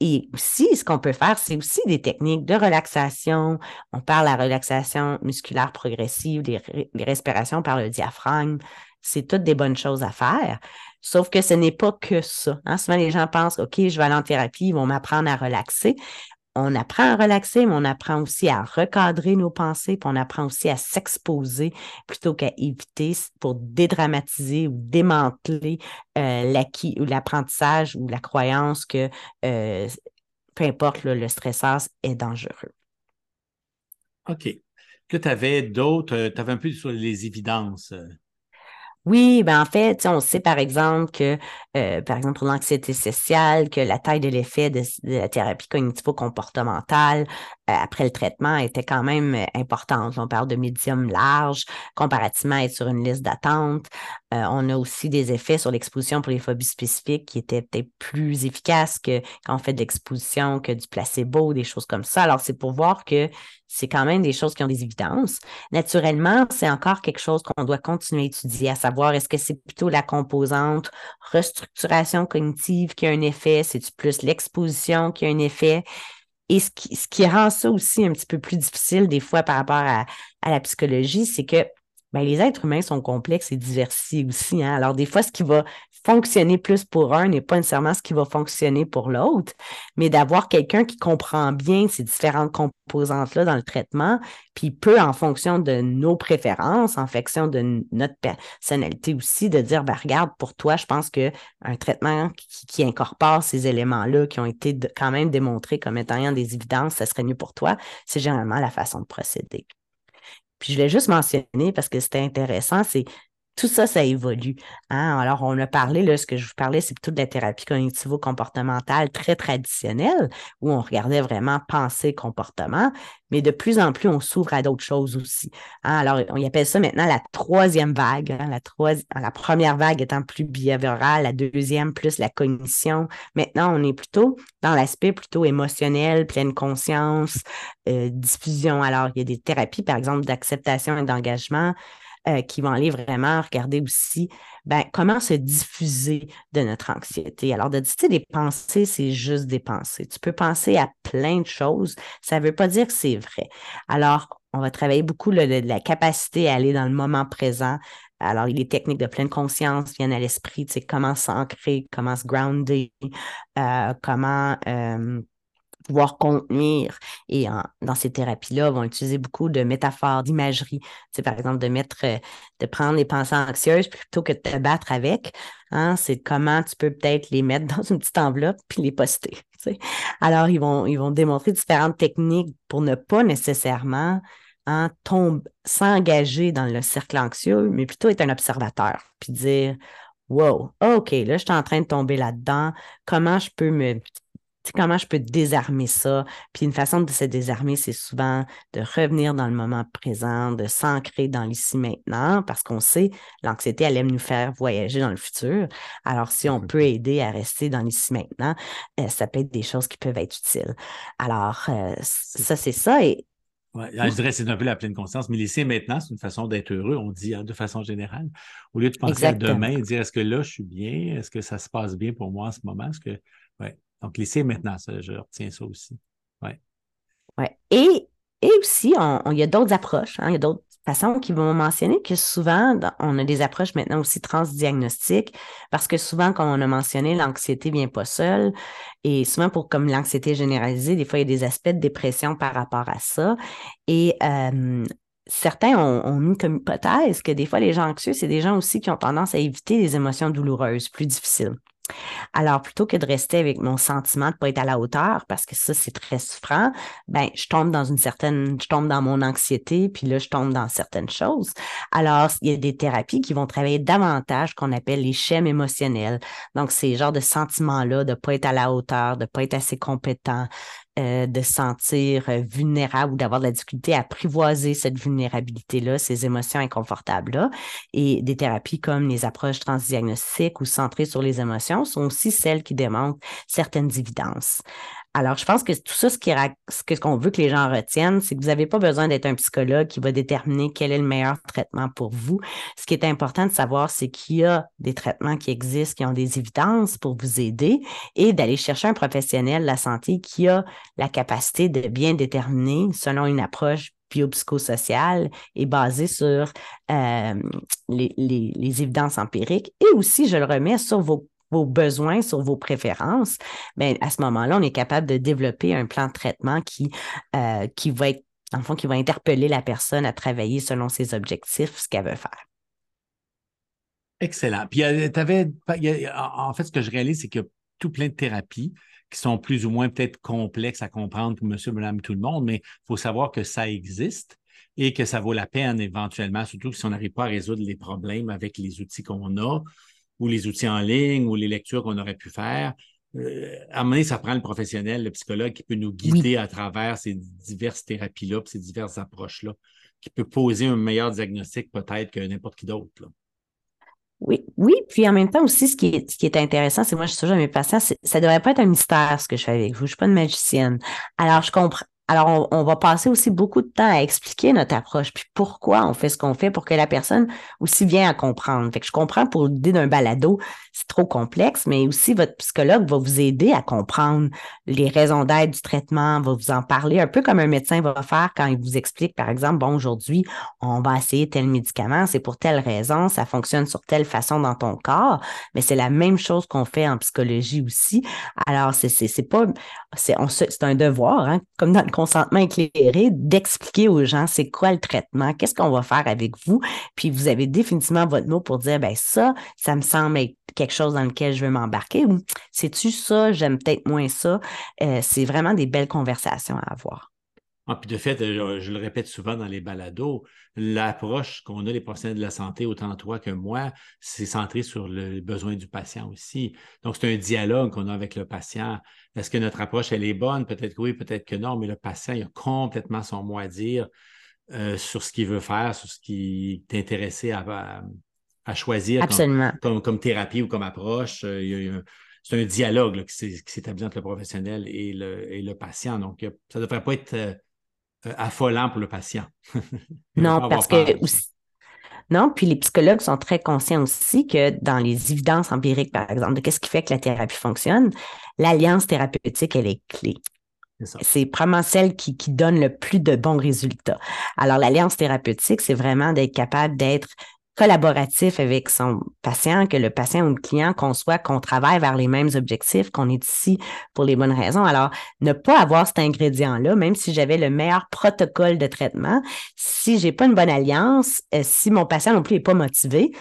et aussi, ce qu'on peut faire, c'est aussi des techniques de relaxation. On parle de la relaxation musculaire progressive, des, respirations par le diaphragme. C'est toutes des bonnes choses à faire. Sauf que ce n'est pas que ça. Hein. Souvent, les gens pensent, OK, je vais aller en thérapie, ils vont m'apprendre à relaxer on apprend à relaxer, mais on apprend aussi à recadrer nos pensées, puis on apprend aussi à s'exposer plutôt qu'à éviter pour dédramatiser ou démanteler euh, l'apprentissage ou la croyance que euh, peu importe le stresseur est dangereux. OK. Que tu avais d'autres, euh, tu avais un peu sur les évidences. Oui, ben en fait, on sait par exemple que, euh, par exemple, pour l'anxiété sociale, que la taille de l'effet de, la thérapie cognitivo-comportementale euh, après le traitement était quand même euh, importante. On parle de médium large, comparativement à être sur une liste d'attente. On a aussi des effets sur l'exposition pour les phobies spécifiques qui étaient peut-être plus efficaces que quand on fait de l'exposition, que du placebo, des choses comme ça. Alors, c'est pour voir que c'est quand même des choses qui ont des évidences. Naturellement, c'est encore quelque chose qu'on doit continuer à étudier, à savoir est-ce que c'est plutôt la composante restructuration cognitive qui a un effet, c'est plus l'exposition qui a un effet? Et ce qui, rend ça aussi un petit peu plus difficile des fois par rapport à la psychologie, c'est que ben, les êtres humains sont complexes et diversifiés aussi. Hein? Alors, des fois, ce qui va fonctionner plus pour un n'est pas nécessairement ce qui va fonctionner pour l'autre, mais d'avoir quelqu'un qui comprend bien ces différentes composantes-là dans le traitement, puis peut, en fonction de nos préférences, en fonction de notre personnalité aussi, de dire, ben, regarde, pour toi, je pense qu'un traitement qui, incorpore ces éléments-là, qui ont été quand même démontrés comme étant des évidences, ça serait mieux pour toi, c'est généralement la façon de procéder. Puis je l'ai juste mentionné parce que c'était intéressant, c'est tout ça, ça évolue. Hein? Alors, on a parlé, là, ce que je vous parlais, c'est plutôt de la thérapie cognitivo-comportementale très traditionnelle, où on regardait vraiment pensée, comportement, mais de plus en plus, on s'ouvre à d'autres choses aussi. Hein? Alors, on appelle ça maintenant la troisième vague. Hein? La, la première vague étant plus behaviorale, la deuxième plus la cognition. Maintenant, on est plutôt dans l'aspect plutôt émotionnel, pleine conscience, euh, diffusion. Alors, il y a des thérapies, par exemple, d'acceptation et d'engagement euh, qui vont aller vraiment regarder aussi ben, comment se diffuser de notre anxiété. Alors, de dire des pensées, c'est juste des pensées. Tu peux penser à plein de choses. Ça ne veut pas dire que c'est vrai. Alors, on va travailler beaucoup le, la capacité à aller dans le moment présent. Alors, les techniques de pleine conscience viennent à l'esprit, tu sais, comment s'ancrer, comment se grounder, euh, comment euh, pouvoir contenir. Et dans ces thérapies-là, vont utiliser beaucoup de métaphores, d'imagerie. Par exemple de mettre, euh, de prendre les pensées anxieuses plutôt que de te battre avec. Hein, c'est comment tu peux peut-être les mettre *laughs* dans une petite enveloppe puis les poster. Alors, ils vont, ils vont démontrer différentes techniques pour ne pas nécessairement hein, s'engager dans le cercle anxieux, mais plutôt être un observateur, puis dire Wow, OK, là, je suis en train de tomber là-dedans. Comment je peux me comment je peux désarmer ça? Puis une façon de se désarmer, c'est souvent de revenir dans le moment présent, de s'ancrer dans l'ici maintenant, parce qu'on sait, l'anxiété, elle aime nous faire voyager dans le futur. Alors, si on peut aider à rester dans l'ici maintenant, euh, ça peut être des choses qui peuvent être utiles. Alors, euh, ça, c'est ça. Et Ouais, je dirais c'est un peu la pleine conscience, mais laisser maintenant, c'est une façon d'être heureux, on dit hein, de façon générale. Au lieu de penser à demain et dire est-ce que là, je suis bien, est-ce que ça se passe bien pour moi en ce moment? Est-ce que. Donc, laisser maintenant, ça, je retiens ça aussi. Ouais. Ouais. Et, et aussi, il y a d'autres approches, hein, il y a d'autres façons qui vont mentionner que souvent, on a des approches maintenant aussi transdiagnostiques, parce que souvent, comme on a mentionné, l'anxiété ne vient pas seule. Et souvent, pour comme l'anxiété généralisée, des fois, il y a des aspects de dépression par rapport à ça. Et euh, certains ont, ont, mis comme hypothèse que des fois, les gens anxieux, c'est des gens aussi qui ont tendance à éviter les émotions douloureuses, plus difficiles. Alors, plutôt que de rester avec mon sentiment de ne pas être à la hauteur, parce que ça, c'est très souffrant, ben, je tombe dans une certaine, je tombe dans mon anxiété, puis là, je tombe dans certaines choses. Alors, il y a des thérapies qui vont travailler davantage qu'on appelle les schèmes émotionnels. Donc, ces genres de sentiments-là, de ne pas être à la hauteur, de ne pas être assez compétent, euh, de se sentir euh, vulnérable ou d'avoir de la difficulté à apprivoiser cette vulnérabilité-là, ces émotions inconfortables-là. Et des thérapies comme les approches transdiagnostiques ou centrées sur les émotions sont aussi celles qui démontrent certaines évidences. Alors, je pense que tout ça, ce qu'on veut que les gens retiennent, c'est que vous n'avez pas besoin d'être un psychologue qui va déterminer quel est le meilleur traitement pour vous. Ce qui est important de savoir, c'est qu'il y a des traitements qui existent, qui ont des évidences pour vous aider et d'aller chercher un professionnel de la santé qui a la capacité de bien déterminer selon une approche biopsychosociale et basée sur euh, les, les, évidences empiriques et aussi, je le remets, sur vos vos besoins, sur vos préférences, bien, à ce moment-là, on est capable de développer un plan de traitement qui, euh, qui va être, en fond, qui va interpeller la personne à travailler selon ses objectifs, ce qu'elle veut faire. Excellent. Puis, euh, avais, en fait, ce que je réalise, c'est qu'il y a tout plein de thérapies qui sont plus ou moins peut-être complexes à comprendre pour monsieur, madame, tout le monde, mais il faut savoir que ça existe et que ça vaut la peine éventuellement, surtout si on n'arrive pas à résoudre les problèmes avec les outils qu'on a ou les outils en ligne ou les lectures qu'on aurait pu faire. Euh, à un moment donné, ça prend le professionnel, le psychologue qui peut nous guider à travers ces diverses thérapies-là, ces diverses approches-là, qui peut poser un meilleur diagnostic peut-être que n'importe qui d'autre. Oui, oui, puis en même temps aussi, ce qui est, ce qui est intéressant, c'est moi, je suis toujours à mes patients, ça ne devrait pas être un mystère ce que je fais avec vous. Je ne suis pas une magicienne. Alors, je comprends, alors, on, va passer aussi beaucoup de temps à expliquer notre approche, puis pourquoi on fait ce qu'on fait pour que la personne aussi vienne à comprendre. Fait que je comprends pour l'idée d'un balado, c'est trop complexe, mais aussi votre psychologue va vous aider à comprendre les raisons d'être du traitement, va vous en parler un peu comme un médecin va faire quand il vous explique, par exemple, bon, aujourd'hui, on va essayer tel médicament, c'est pour telle raison, ça fonctionne sur telle façon dans ton corps, mais c'est la même chose qu'on fait en psychologie aussi. Alors, c'est pas, c'est un devoir, hein, comme dans le consentement éclairé, d'expliquer aux gens c'est quoi le traitement, qu'est-ce qu'on va faire avec vous. Puis vous avez définitivement votre mot pour dire, ben ça, ça me semble être quelque chose dans lequel je veux m'embarquer ou c'est-tu ça, j'aime peut-être moins ça. Euh, c'est vraiment des belles conversations à avoir. Ah, puis de fait, euh, je, le répète souvent dans les balados, l'approche qu'on a les professionnels de la santé, autant toi que moi, c'est centré sur le besoin du patient aussi. Donc, c'est un dialogue qu'on a avec le patient. Est-ce que notre approche, elle est bonne? Peut-être que oui, peut-être que non, mais le patient, il a complètement son mot à dire euh, sur ce qu'il veut faire, sur ce qui est intéressé à, choisir comme, thérapie ou comme approche. Euh, c'est un dialogue qui s'établit entre le professionnel et le, patient. Donc, ça ne devrait pas être affolant pour le patient. *laughs* non, parce que non, puis les psychologues sont très conscients aussi que dans les évidences empiriques, par exemple, de qu'est-ce qui fait que la thérapie fonctionne, l'alliance thérapeutique, elle est clé. C'est vraiment celle qui, qui, donne le plus de bons résultats. Alors, l'alliance thérapeutique, c'est vraiment d'être capable d'être collaboratif avec son patient, que le patient ou le client conçoit qu'on travaille vers les mêmes objectifs, qu'on est ici pour les bonnes raisons. Alors, ne pas avoir cet ingrédient-là, même si j'avais le meilleur protocole de traitement, si j'ai pas une bonne alliance, euh, si mon patient non plus n'est pas motivé,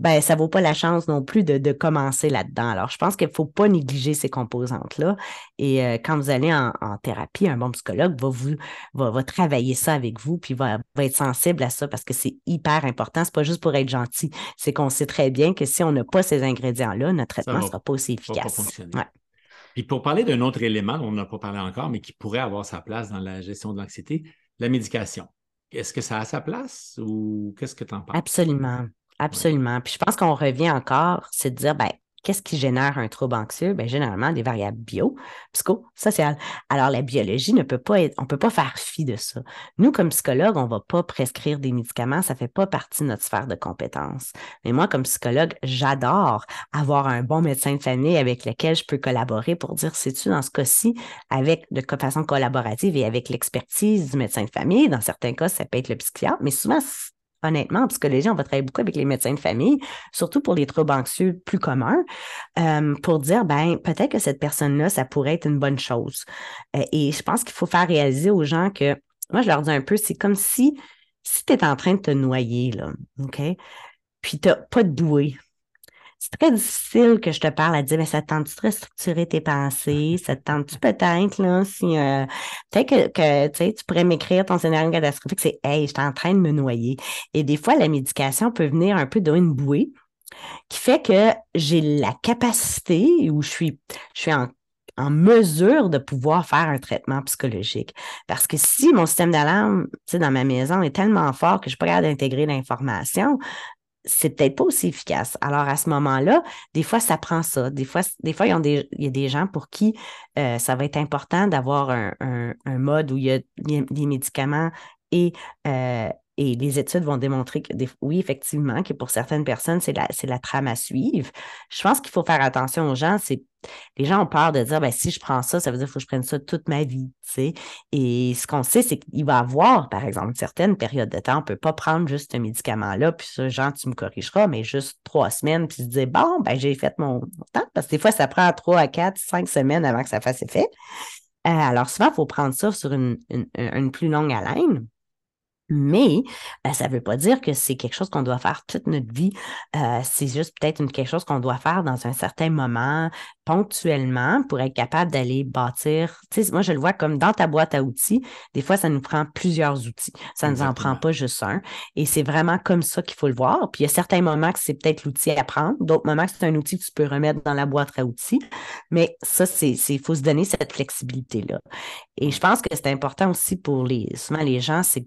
ben, ça vaut pas la chance non plus de, commencer là-dedans. Alors, je pense qu'il faut pas négliger ces composantes-là. Et euh, quand vous allez en, thérapie, un bon psychologue va vous va, travailler ça avec vous, puis va, va être sensible à ça parce que c'est hyper important. C'est pas juste pour être gentil. C'est qu'on sait très bien que si on n'a pas ces ingrédients-là, notre traitement ne sera pas aussi efficace. Pas Puis pour parler d'un autre élément dont on n'a pas parlé encore, mais qui pourrait avoir sa place dans la gestion de l'anxiété, la médication. Est-ce que ça a sa place ou qu'est-ce que tu en penses? Absolument. Absolument. Puis je pense qu'on revient encore, c'est de dire, ben, qu'est-ce qui génère un trouble anxieux? Bien, généralement, des variables bio, psychosociales. Alors, la biologie ne peut pas être, on ne peut pas faire fi de ça. Nous, comme psychologue, on ne va pas prescrire des médicaments, ça ne fait pas partie de notre sphère de compétences. Mais moi, comme psychologue, j'adore avoir un bon médecin de famille avec lequel je peux collaborer pour dire, sais-tu, dans ce cas-ci, avec de façon collaborative et avec l'expertise du médecin de famille, dans certains cas, ça peut être le psychiatre, mais souvent, honnêtement, en psychologie, on va travailler beaucoup avec les médecins de famille, surtout pour les troubles anxieux plus communs, euh, pour dire, ben, peut-être que cette personne-là, ça pourrait être une bonne chose. Euh, et je pense qu'il faut faire réaliser aux gens que, moi, je leur dis un peu, c'est comme si, si tu es en train de te noyer, là, OK? Puis tu n'as pas de bouée c'est très difficile que je te parle à dire, mais ça tente-tu de structurer tes pensées? Ça te tente-tu peut-être, là, si, euh, peut-être que, tu sais, tu pourrais m'écrire ton scénario catastrophique, c'est, hey, je suis en train de me noyer. Et des fois, la médication peut venir un peu d'une bouée qui fait que j'ai la capacité ou je suis, je suis en en mesure de pouvoir faire un traitement psychologique. Parce que si mon système d'alarme, tu sais, dans ma maison est tellement fort que je ne suis pas capable d'intégrer l'information, c'est peut-être pas aussi efficace. Alors, à ce moment-là, des fois, ça prend ça. Des fois, des fois il, y a des, il y a des gens pour qui euh, ça va être important d'avoir un, un, mode où il y a des médicaments et, euh, et les études vont démontrer que, oui, effectivement, que pour certaines personnes, c'est la, la trame à suivre. Je pense qu'il faut faire attention aux gens. C'est, les gens ont peur de dire, ben, si je prends ça, ça veut dire qu'il faut que je prenne ça toute ma vie. sais. Et ce qu'on sait, c'est qu'il va avoir, par exemple, une certaine période de temps. On ne peut pas prendre juste ce médicament-là, puis ça, Jean, tu me corrigeras, mais juste trois semaines, puis se dire, bon, ben, j'ai fait mon temps. Parce que des fois, ça prend trois à quatre, cinq semaines avant que ça fasse effet. Euh, alors, souvent, il faut prendre ça sur une, une plus longue haleine. Mais ben, ça ne veut pas dire que c'est quelque chose qu'on doit faire toute notre vie. Euh, c'est juste peut-être quelque chose qu'on doit faire dans un certain moment, ponctuellement, pour être capable d'aller bâtir. Tu sais, moi, je le vois comme dans ta boîte à outils. Des fois, ça nous prend plusieurs outils. Ça ne nous en prend pas juste un. Et c'est vraiment comme ça qu'il faut le voir. Puis il y a certains moments que c'est peut-être l'outil à prendre, d'autres moments que c'est un outil que tu peux remettre dans la boîte à outils. Mais ça, c'est, il faut se donner cette flexibilité-là. Et je pense que c'est important aussi pour les, souvent les gens, c'est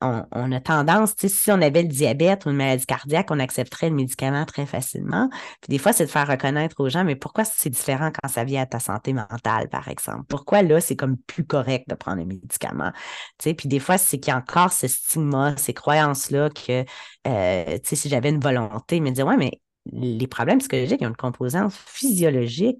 on, a tendance, si on avait le diabète ou une maladie cardiaque, on accepterait le médicament très facilement. Puis des fois, c'est de faire reconnaître aux gens, mais pourquoi c'est différent quand ça vient à ta santé mentale, par exemple? Pourquoi là, c'est comme plus correct de prendre un médicament? Puis des fois, c'est qu'il y a encore ce stigma, ces croyances-là que, euh, si j'avais une volonté, me dire, ouais, mais les problèmes psychologiques ont une composante physiologique,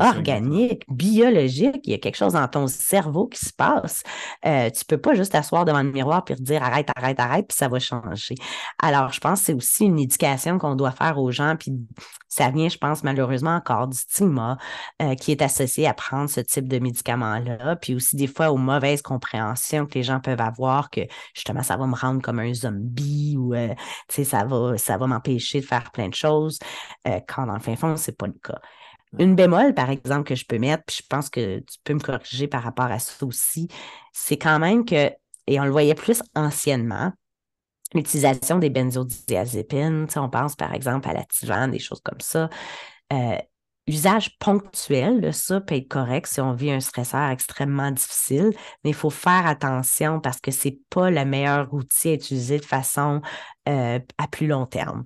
organique, biologique. Il y a quelque chose dans ton cerveau qui se passe. Euh, tu peux pas juste t'asseoir devant le miroir et dire arrête, arrête, arrête, puis ça va changer. Alors, je pense que c'est aussi une éducation qu'on doit faire aux gens, puis ça vient, je pense, malheureusement encore du stigma euh, qui est associé à prendre ce type de médicaments-là, puis aussi des fois aux mauvaises compréhensions que les gens peuvent avoir que justement ça va me rendre comme un zombie ou euh, ça va, ça va m'empêcher de faire plein de choses, euh, quand dans le fin fond, c'est pas le cas. Une bémol, par exemple, que je peux mettre, puis je pense que tu peux me corriger par rapport à ça aussi, c'est quand même que, et on le voyait plus anciennement, l'utilisation des benzodiazépines, on pense par exemple à la Tivan, des choses comme ça. Euh, usage ponctuel de ça peut être correct si on vit un stresseur extrêmement difficile, mais il faut faire attention parce que c'est pas le meilleur outil à utiliser de façon euh, à plus long terme.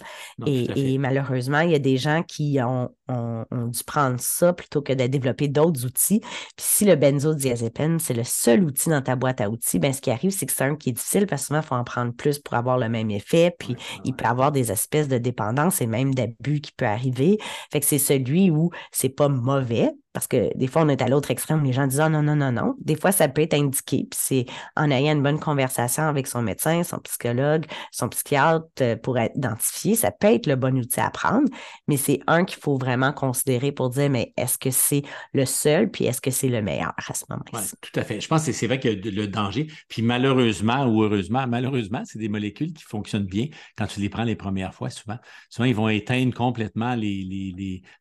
et, malheureusement, il y a des gens qui ont, dû prendre ça plutôt que de développer d'autres outils. Puis si le benzodiazépine, c'est le seul outil dans ta boîte à outils, ben, ce qui arrive, c'est que c'est un qui est difficile parce que souvent, il faut en prendre plus pour avoir le même effet. Puis il peut avoir des espèces de dépendance et même d'abus qui peut arriver. Fait que c'est celui où c'est pas mauvais, parce que des fois, on est à l'autre extrême, les gens disent ah, non, non, non, non. Des fois, ça peut être indiqué. Puis c'est en ayant une bonne conversation avec son médecin, son psychologue, son psychiatre euh, pour identifier, ça peut être le bon outil à prendre. Mais c'est un qu'il faut vraiment considérer pour dire mais est-ce que c'est le seul, puis est-ce que c'est le meilleur à ce moment-là? tout à fait. Je pense que c'est vrai que le danger, puis malheureusement ou heureusement, malheureusement, c'est des molécules qui fonctionnent bien quand tu les prends les premières fois, souvent. Souvent, ils vont éteindre complètement les, les,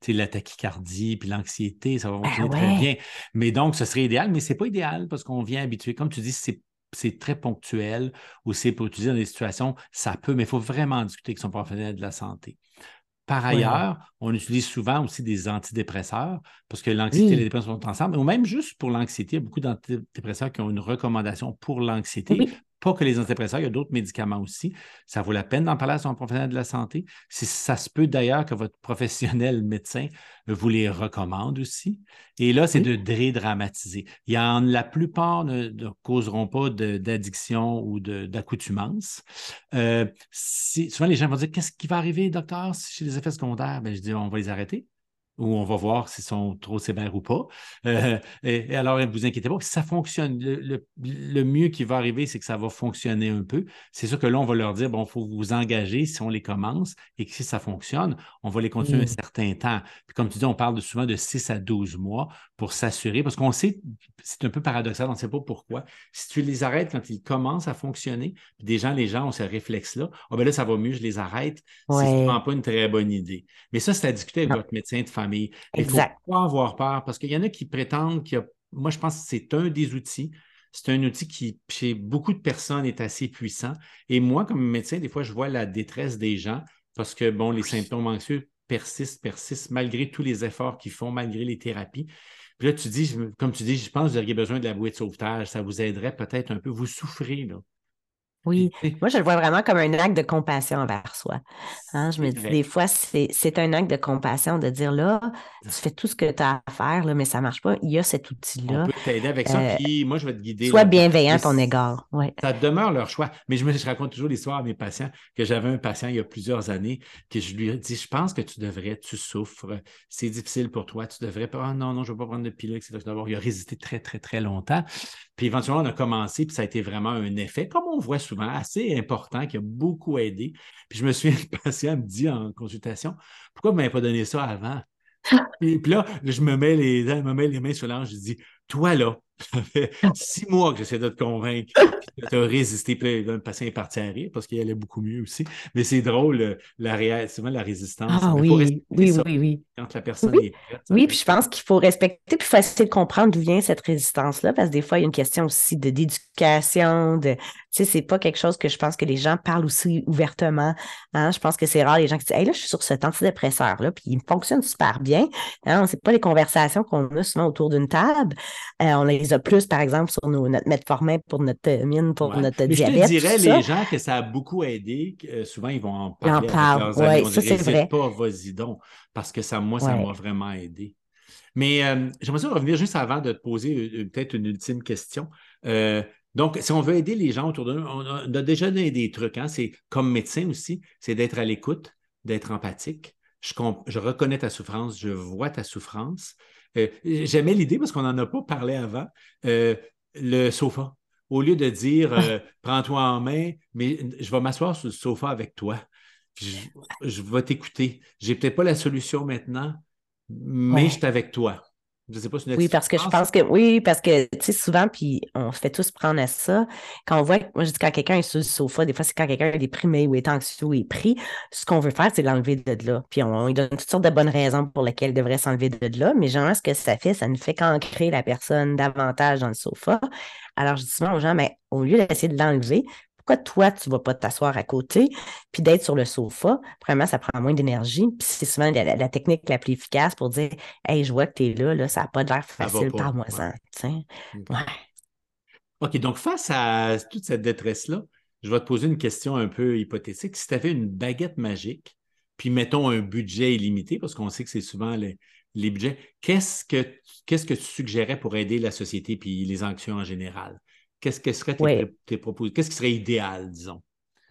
les la tachycardie puis l'anxiété ça va ah fonctionner très bien. Mais donc, ce serait idéal, mais ce n'est pas idéal parce qu'on vient habituer. Comme tu dis, c'est très ponctuel ou c'est pour utiliser dans des situations, ça peut, mais il faut vraiment discuter avec son professionnel de la santé. Par ailleurs, on utilise souvent aussi des antidépresseurs parce que l'anxiété et les dépression sont ensemble, ou même juste pour l'anxiété, il y a beaucoup d'antidépresseurs qui ont une recommandation pour l'anxiété. Pas que les antidépresseurs, il y a d'autres médicaments aussi. Ça vaut la peine d'en parler à son professionnel de la santé. Si ça se peut d'ailleurs que votre professionnel médecin vous les recommande aussi. Et là, c'est de dédramatiser. Il y en, la plupart ne, causeront pas d'addiction ou d'accoutumance. Euh, souvent, les gens vont dire Qu'est-ce qui va arriver, docteur, si j'ai des effets secondaires? Ben, je dis On va les arrêter où on va voir s'ils sont trop sévères ou pas. Euh, et, alors, ne vous inquiétez pas, si ça fonctionne, le, mieux qui va arriver, c'est que ça va fonctionner un peu. C'est sûr que là, on va leur dire, bon, il faut vous engager si on les commence et que si ça fonctionne, on va les continuer un mmh. certain temps. Puis comme tu dis, on parle souvent de 6 à 12 mois pour s'assurer, parce qu'on sait, c'est un peu paradoxal, on ne sait pas pourquoi. Si tu les arrêtes quand ils commencent à fonctionner, puis des gens, les gens ont ce réflexe-là, oh, ben là, ça va mieux, je les arrête. C'est vraiment pas une très bonne idée. Mais ça, c'est à discuter avec votre médecin de famille il ne faut pas avoir peur parce qu'il y en a qui prétendent qu'il y a. Moi, je pense que c'est un des outils. C'est un outil qui, chez beaucoup de personnes, est assez puissant. Et moi, comme médecin, des fois, je vois la détresse des gens parce que, bon, les symptômes anxieux persistent, persistent, malgré tous les efforts qu'ils font, malgré les thérapies. Puis là, tu dis, comme tu dis, je pense que vous auriez besoin de la bouée de sauvetage. Ça vous aiderait peut-être un peu. Vous souffrez, là. Oui, moi je le vois vraiment comme un acte de compassion envers soi. Hein, je me dis des fois, c'est un acte de compassion de dire là, tu fais tout ce que tu as à faire, là, mais ça ne marche pas. Il y a cet outil-là. On peut t'aider avec ça, euh, puis moi je vais te guider. Sois bienveillant à ton égard. Ouais. Ça demeure leur choix. Mais je, me, je raconte toujours l'histoire à mes patients que j'avais un patient il y a plusieurs années que je lui ai dit Je pense que tu devrais, tu souffres, c'est difficile pour toi, tu devrais pas. Ah non, non, je ne vais pas prendre de pilule, etc. Il a résisté très, très, très longtemps. Puis éventuellement, on a commencé, puis ça a été vraiment un effet, comme on voit souvent, assez important, qui a beaucoup aidé. Puis je me suis, *laughs* le patient me dit en consultation, pourquoi vous ne m'avez pas donné ça avant? Et puis là, je me mets les, je me mets les mains sur l'ange, je dis, toi là, ça *laughs* fait six mois que j'essaie de te convaincre. Tu as résisté. Puis le patient est parti à rire parce qu'il allait beaucoup mieux aussi. Mais c'est drôle, euh, la souvent la résistance. Ah oui, oui, oui, oui. Quand la personne est prête. Oui, puis je pense qu'il faut respecter, puis essayer de comprendre d'où vient cette résistance-là, parce que des fois, il y a une question aussi de d'éducation, de. Tu sais, c'est pas quelque chose que je pense que les gens parlent aussi ouvertement. Hein. Je pense que c'est rare les gens qui disent Hey, là, je suis sur cet antidépresseur-là, puis il fonctionne super bien. Hein. C'est pas les conversations qu'on a souvent autour d'une table. Euh, on les a plus, par exemple, sur nos, notre metformin pour notre mine, pour notre diabète. Je dirais, les gens, que ça a beaucoup aidé. Euh, souvent, ils vont en parler. Ils en parlent, oui, ça, c'est vrai. pas, vas-y donc, parce que ça, moi, ça m'a vraiment aidé. Mais euh, j'aimerais revenir juste avant de te poser peut-être une ultime question. donc, si on veut aider les gens autour de nous, on a, déjà donné des trucs. Hein, c'est comme médecin aussi, c'est d'être à l'écoute, d'être empathique. Je, je, reconnais ta souffrance, je vois ta souffrance. Euh, j'aimais l'idée parce qu'on n'en a pas parlé avant. Euh, le sofa. Au lieu de dire euh, prends-toi en main, mais je vais m'asseoir sur le sofa avec toi. Je, vais t'écouter. J'ai peut-être pas la solution maintenant, mais je suis avec toi. Je sais pas si Oui, parce que je pense que oui, parce que tu sais, souvent, puis on se fait tous prendre à ça. Quand on voit, moi je dis quand quelqu'un est sur le sofa, des fois c'est quand quelqu'un est déprimé ou est anxieux ou est pris, ce qu'on veut faire, c'est l'enlever de là. Puis on, lui donne toutes sortes de bonnes raisons pour lesquelles il devrait s'enlever de là. Mais généralement, ce que ça fait, ça ne fait qu'ancrer la personne davantage dans le sofa. Alors je dis souvent aux gens, mais au lieu d'essayer de l'enlever, pourquoi toi, tu ne vas pas t'asseoir à côté, puis d'être sur le sofa? Premièrement, ça prend moins d'énergie, puis c'est souvent la, technique la plus efficace pour dire Hey, je vois que tu es là, là, ça n'a pas l'air facile, parle-moi-en. OK, donc face à toute cette détresse-là, je vais te poser une question un peu hypothétique. Si tu avais une baguette magique, puis mettons un budget illimité, parce qu'on sait que c'est souvent les, les budgets, qu'est-ce que, qu'est-ce que tu suggérais pour aider la société puis les anxieux en général? Qu'est-ce que serait tes, propositions? Qu'est-ce qui serait idéal, disons?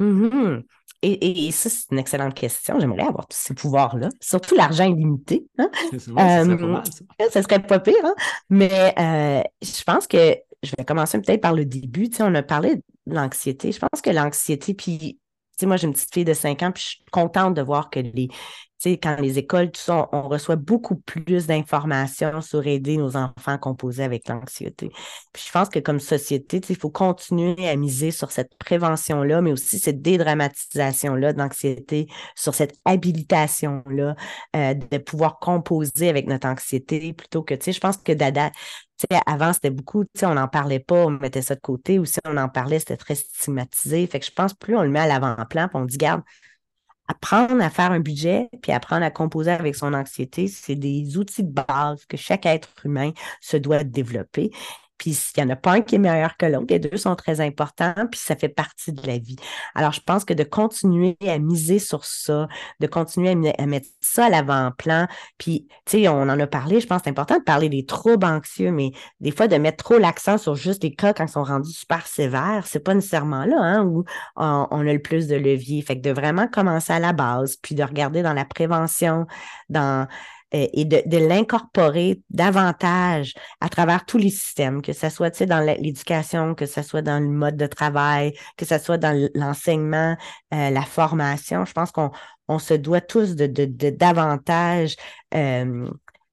Mm-hmm. et, ça, c'est une excellente question. J'aimerais avoir tous ces pouvoirs-là, surtout l'argent illimité. Hein? *laughs* ça, serait pas mal, ça. serait pas pire, hein? mais euh, je pense que je vais commencer peut-être par le début. on a parlé de l'anxiété. Je pense que l'anxiété, puis moi, j'ai une petite fille de 5 ans, puis je suis contente de voir que les, sais, quand les écoles, tout on, reçoit beaucoup plus d'informations sur aider nos enfants à composer avec l'anxiété. Je pense que comme société, il faut continuer à miser sur cette prévention-là, mais aussi cette dédramatisation-là d'anxiété, sur cette habilitation-là euh, de pouvoir composer avec notre anxiété plutôt que, tu sais, je pense que Dada, avant, c'était beaucoup, on n'en parlait pas, on mettait ça de côté, ou si on en parlait, c'était très stigmatisé. Fait que je pense plus on le met à l'avant-plan, puis on dit, garde, apprendre à faire un budget, puis apprendre à composer avec son anxiété, c'est des outils de base que chaque être humain se doit développer. Puis il n'y en a pas un qui est meilleur que l'autre. Les deux sont très importants, puis ça fait partie de la vie. Alors, je pense que de continuer à miser sur ça, de continuer à, mettre ça à l'avant-plan, puis, tu sais, on en a parlé, je pense que c'est important de parler des troubles anxieux, mais des fois, de mettre trop l'accent sur juste les cas quand ils sont rendus super sévères, c'est pas nécessairement là hein, où on, a le plus de levier. Fait que de vraiment commencer à la base, puis de regarder dans la prévention, dans euh, et de, l'incorporer davantage à travers tous les systèmes, que ce soit dans l'éducation, que ce soit dans le mode de travail, que ce soit dans l'enseignement, euh, la formation. Je pense qu'on on se doit tous de, davantage euh,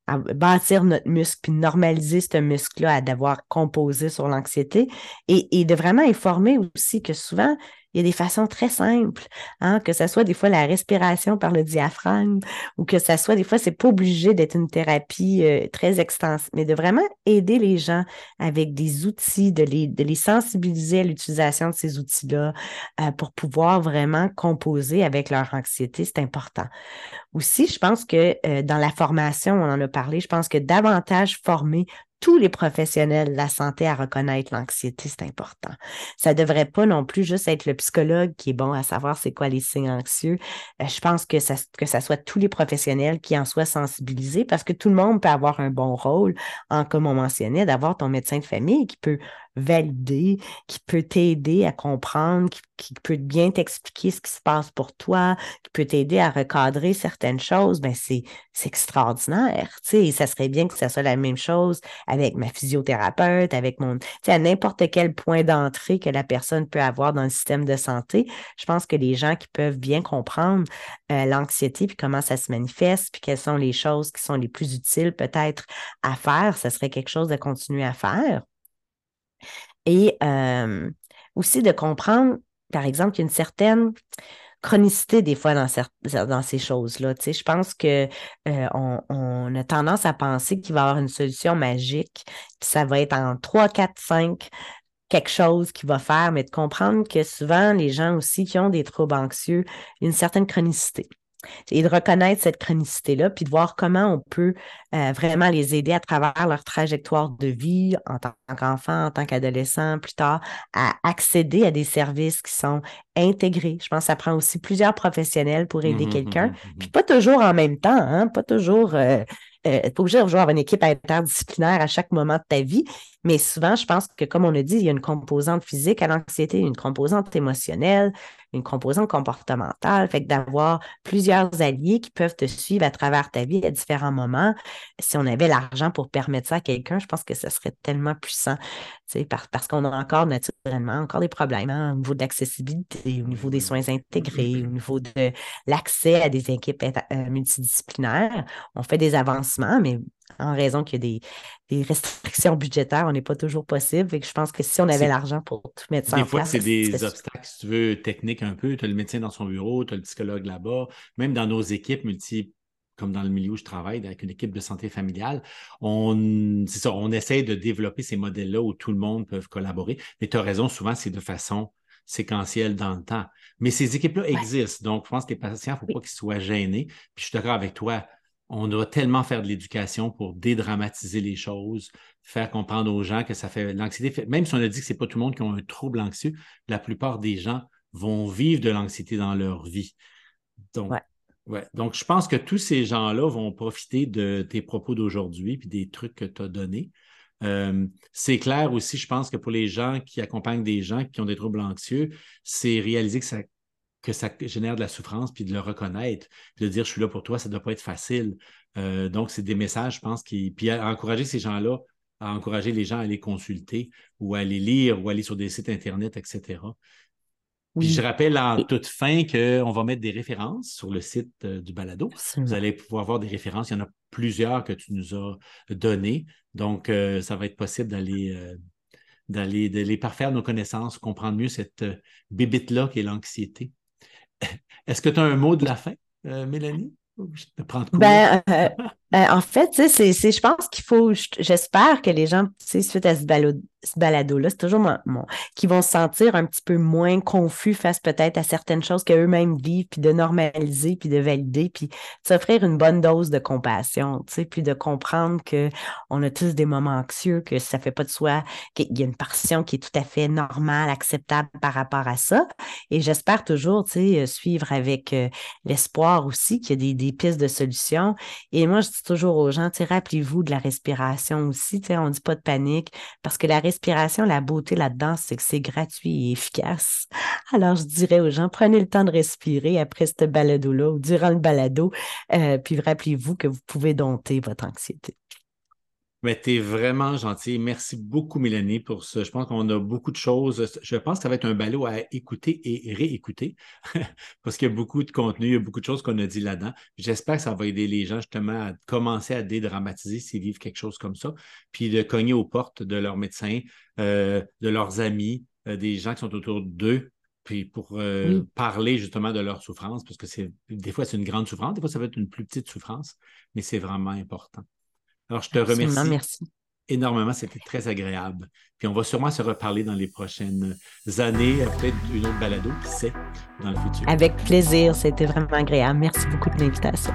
bâtir notre muscle, puis normaliser ce muscle-là à devoir composer sur l'anxiété et, et de vraiment informer aussi que souvent, il y a des façons très simples, hein, que ce soit des fois la respiration par le diaphragme ou que ce soit des fois, c'est pas obligé d'être une thérapie euh, très extensive, mais de vraiment aider les gens avec des outils, de les, de sensibiliser à l'utilisation de ces outils-là euh, pour pouvoir vraiment composer avec leur anxiété, c'est important. Aussi, je pense que euh, dans la formation, on en a parlé, je pense que davantage former tous les professionnels de la santé à reconnaître l'anxiété, c'est important. Ça ne devrait pas non plus juste être le psychologue qui est bon à savoir c'est quoi les signes anxieux. Euh, je pense que ça, que ça soit tous les professionnels qui en soient sensibilisés parce que tout le monde peut avoir un bon rôle, en, comme on mentionnait, d'avoir ton médecin de famille qui peut valider, qui peut t'aider à comprendre, qui, peut bien t'expliquer ce qui se passe pour toi, qui peut t'aider à recadrer certaines choses, ben c'est, c'est extraordinaire. Sais, ça serait bien que ça soit la même chose avec ma physiothérapeute, avec mon, à n'importe quel point d'entrée que la personne peut avoir dans le système de santé. Je pense que les gens qui peuvent bien comprendre euh, l'anxiété, puis comment ça se manifeste, puis quelles sont les choses qui sont les plus utiles peut-être à faire, ça serait quelque chose de continuer à faire. Et aussi de comprendre, par exemple, qu'il y a une certaine chronicité des fois dans, dans ces choses-là. Tu sais, je pense qu'on on, a tendance à penser qu'il va y avoir une solution magique, puis ça va être en 3, 4, 5 quelque chose qui va faire, mais de comprendre que souvent, les gens aussi qui ont des troubles anxieux, une certaine chronicité et de reconnaître cette chronicité-là, puis de voir comment on peut euh, vraiment les aider à travers leur trajectoire de vie en tant qu'enfant, en tant qu'adolescent, plus tard, à accéder à des services qui sont intégrés. Je pense que ça prend aussi plusieurs professionnels pour aider mmh quelqu'un, mmh mmh puis pas toujours en même temps, hein, pas toujours... Euh, euh, pas obligé de une équipe interdisciplinaire à chaque moment de ta vie, mais souvent, je pense que, comme on a dit, il y a une composante physique à l'anxiété, une composante émotionnelle, une composante comportementale. Fait que d'avoir plusieurs alliés qui peuvent te suivre à travers ta vie à différents moments, si on avait l'argent pour permettre ça à quelqu'un, je pense que ce serait tellement puissant. Parce, qu'on a encore naturellement encore des problèmes hein, au niveau de l'accessibilité, au niveau des soins intégrés, au niveau de l'accès à des équipes euh, multidisciplinaires. On fait des avancements, mais en raison qu'il y a des, restrictions budgétaires, on n'est pas toujours possible. Et que je pense que si on avait l'argent pour tout mettre ça en place. Des fois, c'est des obstacles, si tu veux, techniques un peu. Tu as le médecin dans son bureau, tu as le psychologue là-bas. Même dans nos équipes multi comme dans le milieu où je travaille, avec une équipe de santé familiale, on, ça, on essaie de développer ces modèles-là où tout le monde peut collaborer. Mais tu as raison, souvent, c'est de façon séquentielle dans le temps. Mais ces équipes-là existent. Donc, je pense que les patients, il ne faut pas qu'ils soient gênés. Puis je suis d'accord avec toi, on doit tellement faire de l'éducation pour dédramatiser les choses, faire comprendre aux gens que ça fait l'anxiété. Même si on a dit que ce n'est pas tout le monde qui a un trouble anxieux, la plupart des gens vont vivre de l'anxiété dans leur vie. Donc, ouais. Donc, je pense que tous ces gens-là vont profiter de tes propos d'aujourd'hui puis des trucs que tu as donnés. Euh, c'est clair aussi, je pense que pour les gens qui accompagnent des gens qui ont des troubles anxieux, c'est réaliser que ça que ça génère de la souffrance, puis de le reconnaître, puis de dire je suis là pour toi, ça ne doit pas être facile. Euh, donc, c'est des messages, je pense, qui. Puis à encourager ces gens-là, à encourager les gens à les consulter ou à les lire ou à aller sur des sites Internet, etc. Puis je rappelle en toute fin qu'on va mettre des références sur le site euh, du balado. Vous allez pouvoir voir des références. Il y en a plusieurs que tu nous as données. Donc, euh, ça va être possible d'aller d'aller d'aller parfaire nos connaissances, comprendre mieux cette bébite-là qui est l'anxiété. *laughs* Est-ce que tu as un mot de la fin, euh, Mélanie? Je te prends ben, euh, *laughs* ben, en fait, je pense qu'il faut, j'espère que les gens, suite à ce, ce balado-là, c'est toujours mon, qui vont se sentir un petit peu moins confus face peut-être à certaines choses qu'eux-mêmes vivent, puis de normaliser, puis de valider, puis s'offrir une bonne dose de compassion, puis de comprendre qu'on a tous des moments anxieux, que ça fait pas de soi, qu'il y a une passion qui est tout à fait normale, acceptable par rapport à ça. Et j'espère toujours, suivre avec euh, l'espoir aussi qu'il y a des, pistes de solutions. Et moi, je dis toujours aux gens, rappelez-vous de la respiration aussi, on dit pas de panique, parce que la respiration respiration, la beauté là-dedans, c'est que c'est gratuit et efficace. Alors, je dirais aux gens, prenez le temps de respirer après ce balado-là ou durant le balado, euh, puis rappelez-vous que vous pouvez dompter votre anxiété. Mais tu es vraiment gentil. Merci beaucoup, Mélanie, pour ça. Je pense qu'on a beaucoup de choses. Je pense que ça va être un ballot à écouter et réécouter *laughs* parce qu'il y a beaucoup de contenu, il y a beaucoup de choses qu'on a dit là-dedans. J'espère que ça va aider les gens justement à commencer à dédramatiser s'ils vivent quelque chose comme ça, puis de cogner aux portes de leurs médecins, euh, de leurs amis, euh, des gens qui sont autour d'eux, puis pour euh, parler justement de leur souffrance, parce que c'est des fois c'est une grande souffrance, des fois ça va être une plus petite souffrance, mais c'est vraiment important. Alors, je te remercie. Merci. Énormément, c'était très agréable. Puis on va sûrement se reparler dans les prochaines années, peut-être une autre balado, qui sait, dans le futur. Avec plaisir, c'était vraiment agréable. Merci beaucoup de l'invitation.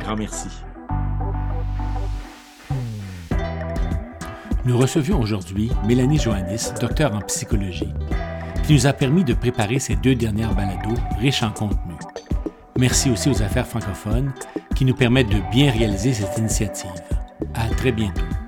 Grand merci. Nous recevions aujourd'hui Mélanie Joannis, docteur en psychologie, qui nous a permis de préparer ces deux dernières balados riches en contenu. Merci aussi aux affaires francophones qui nous permettent de bien réaliser cette initiative. À très bientôt.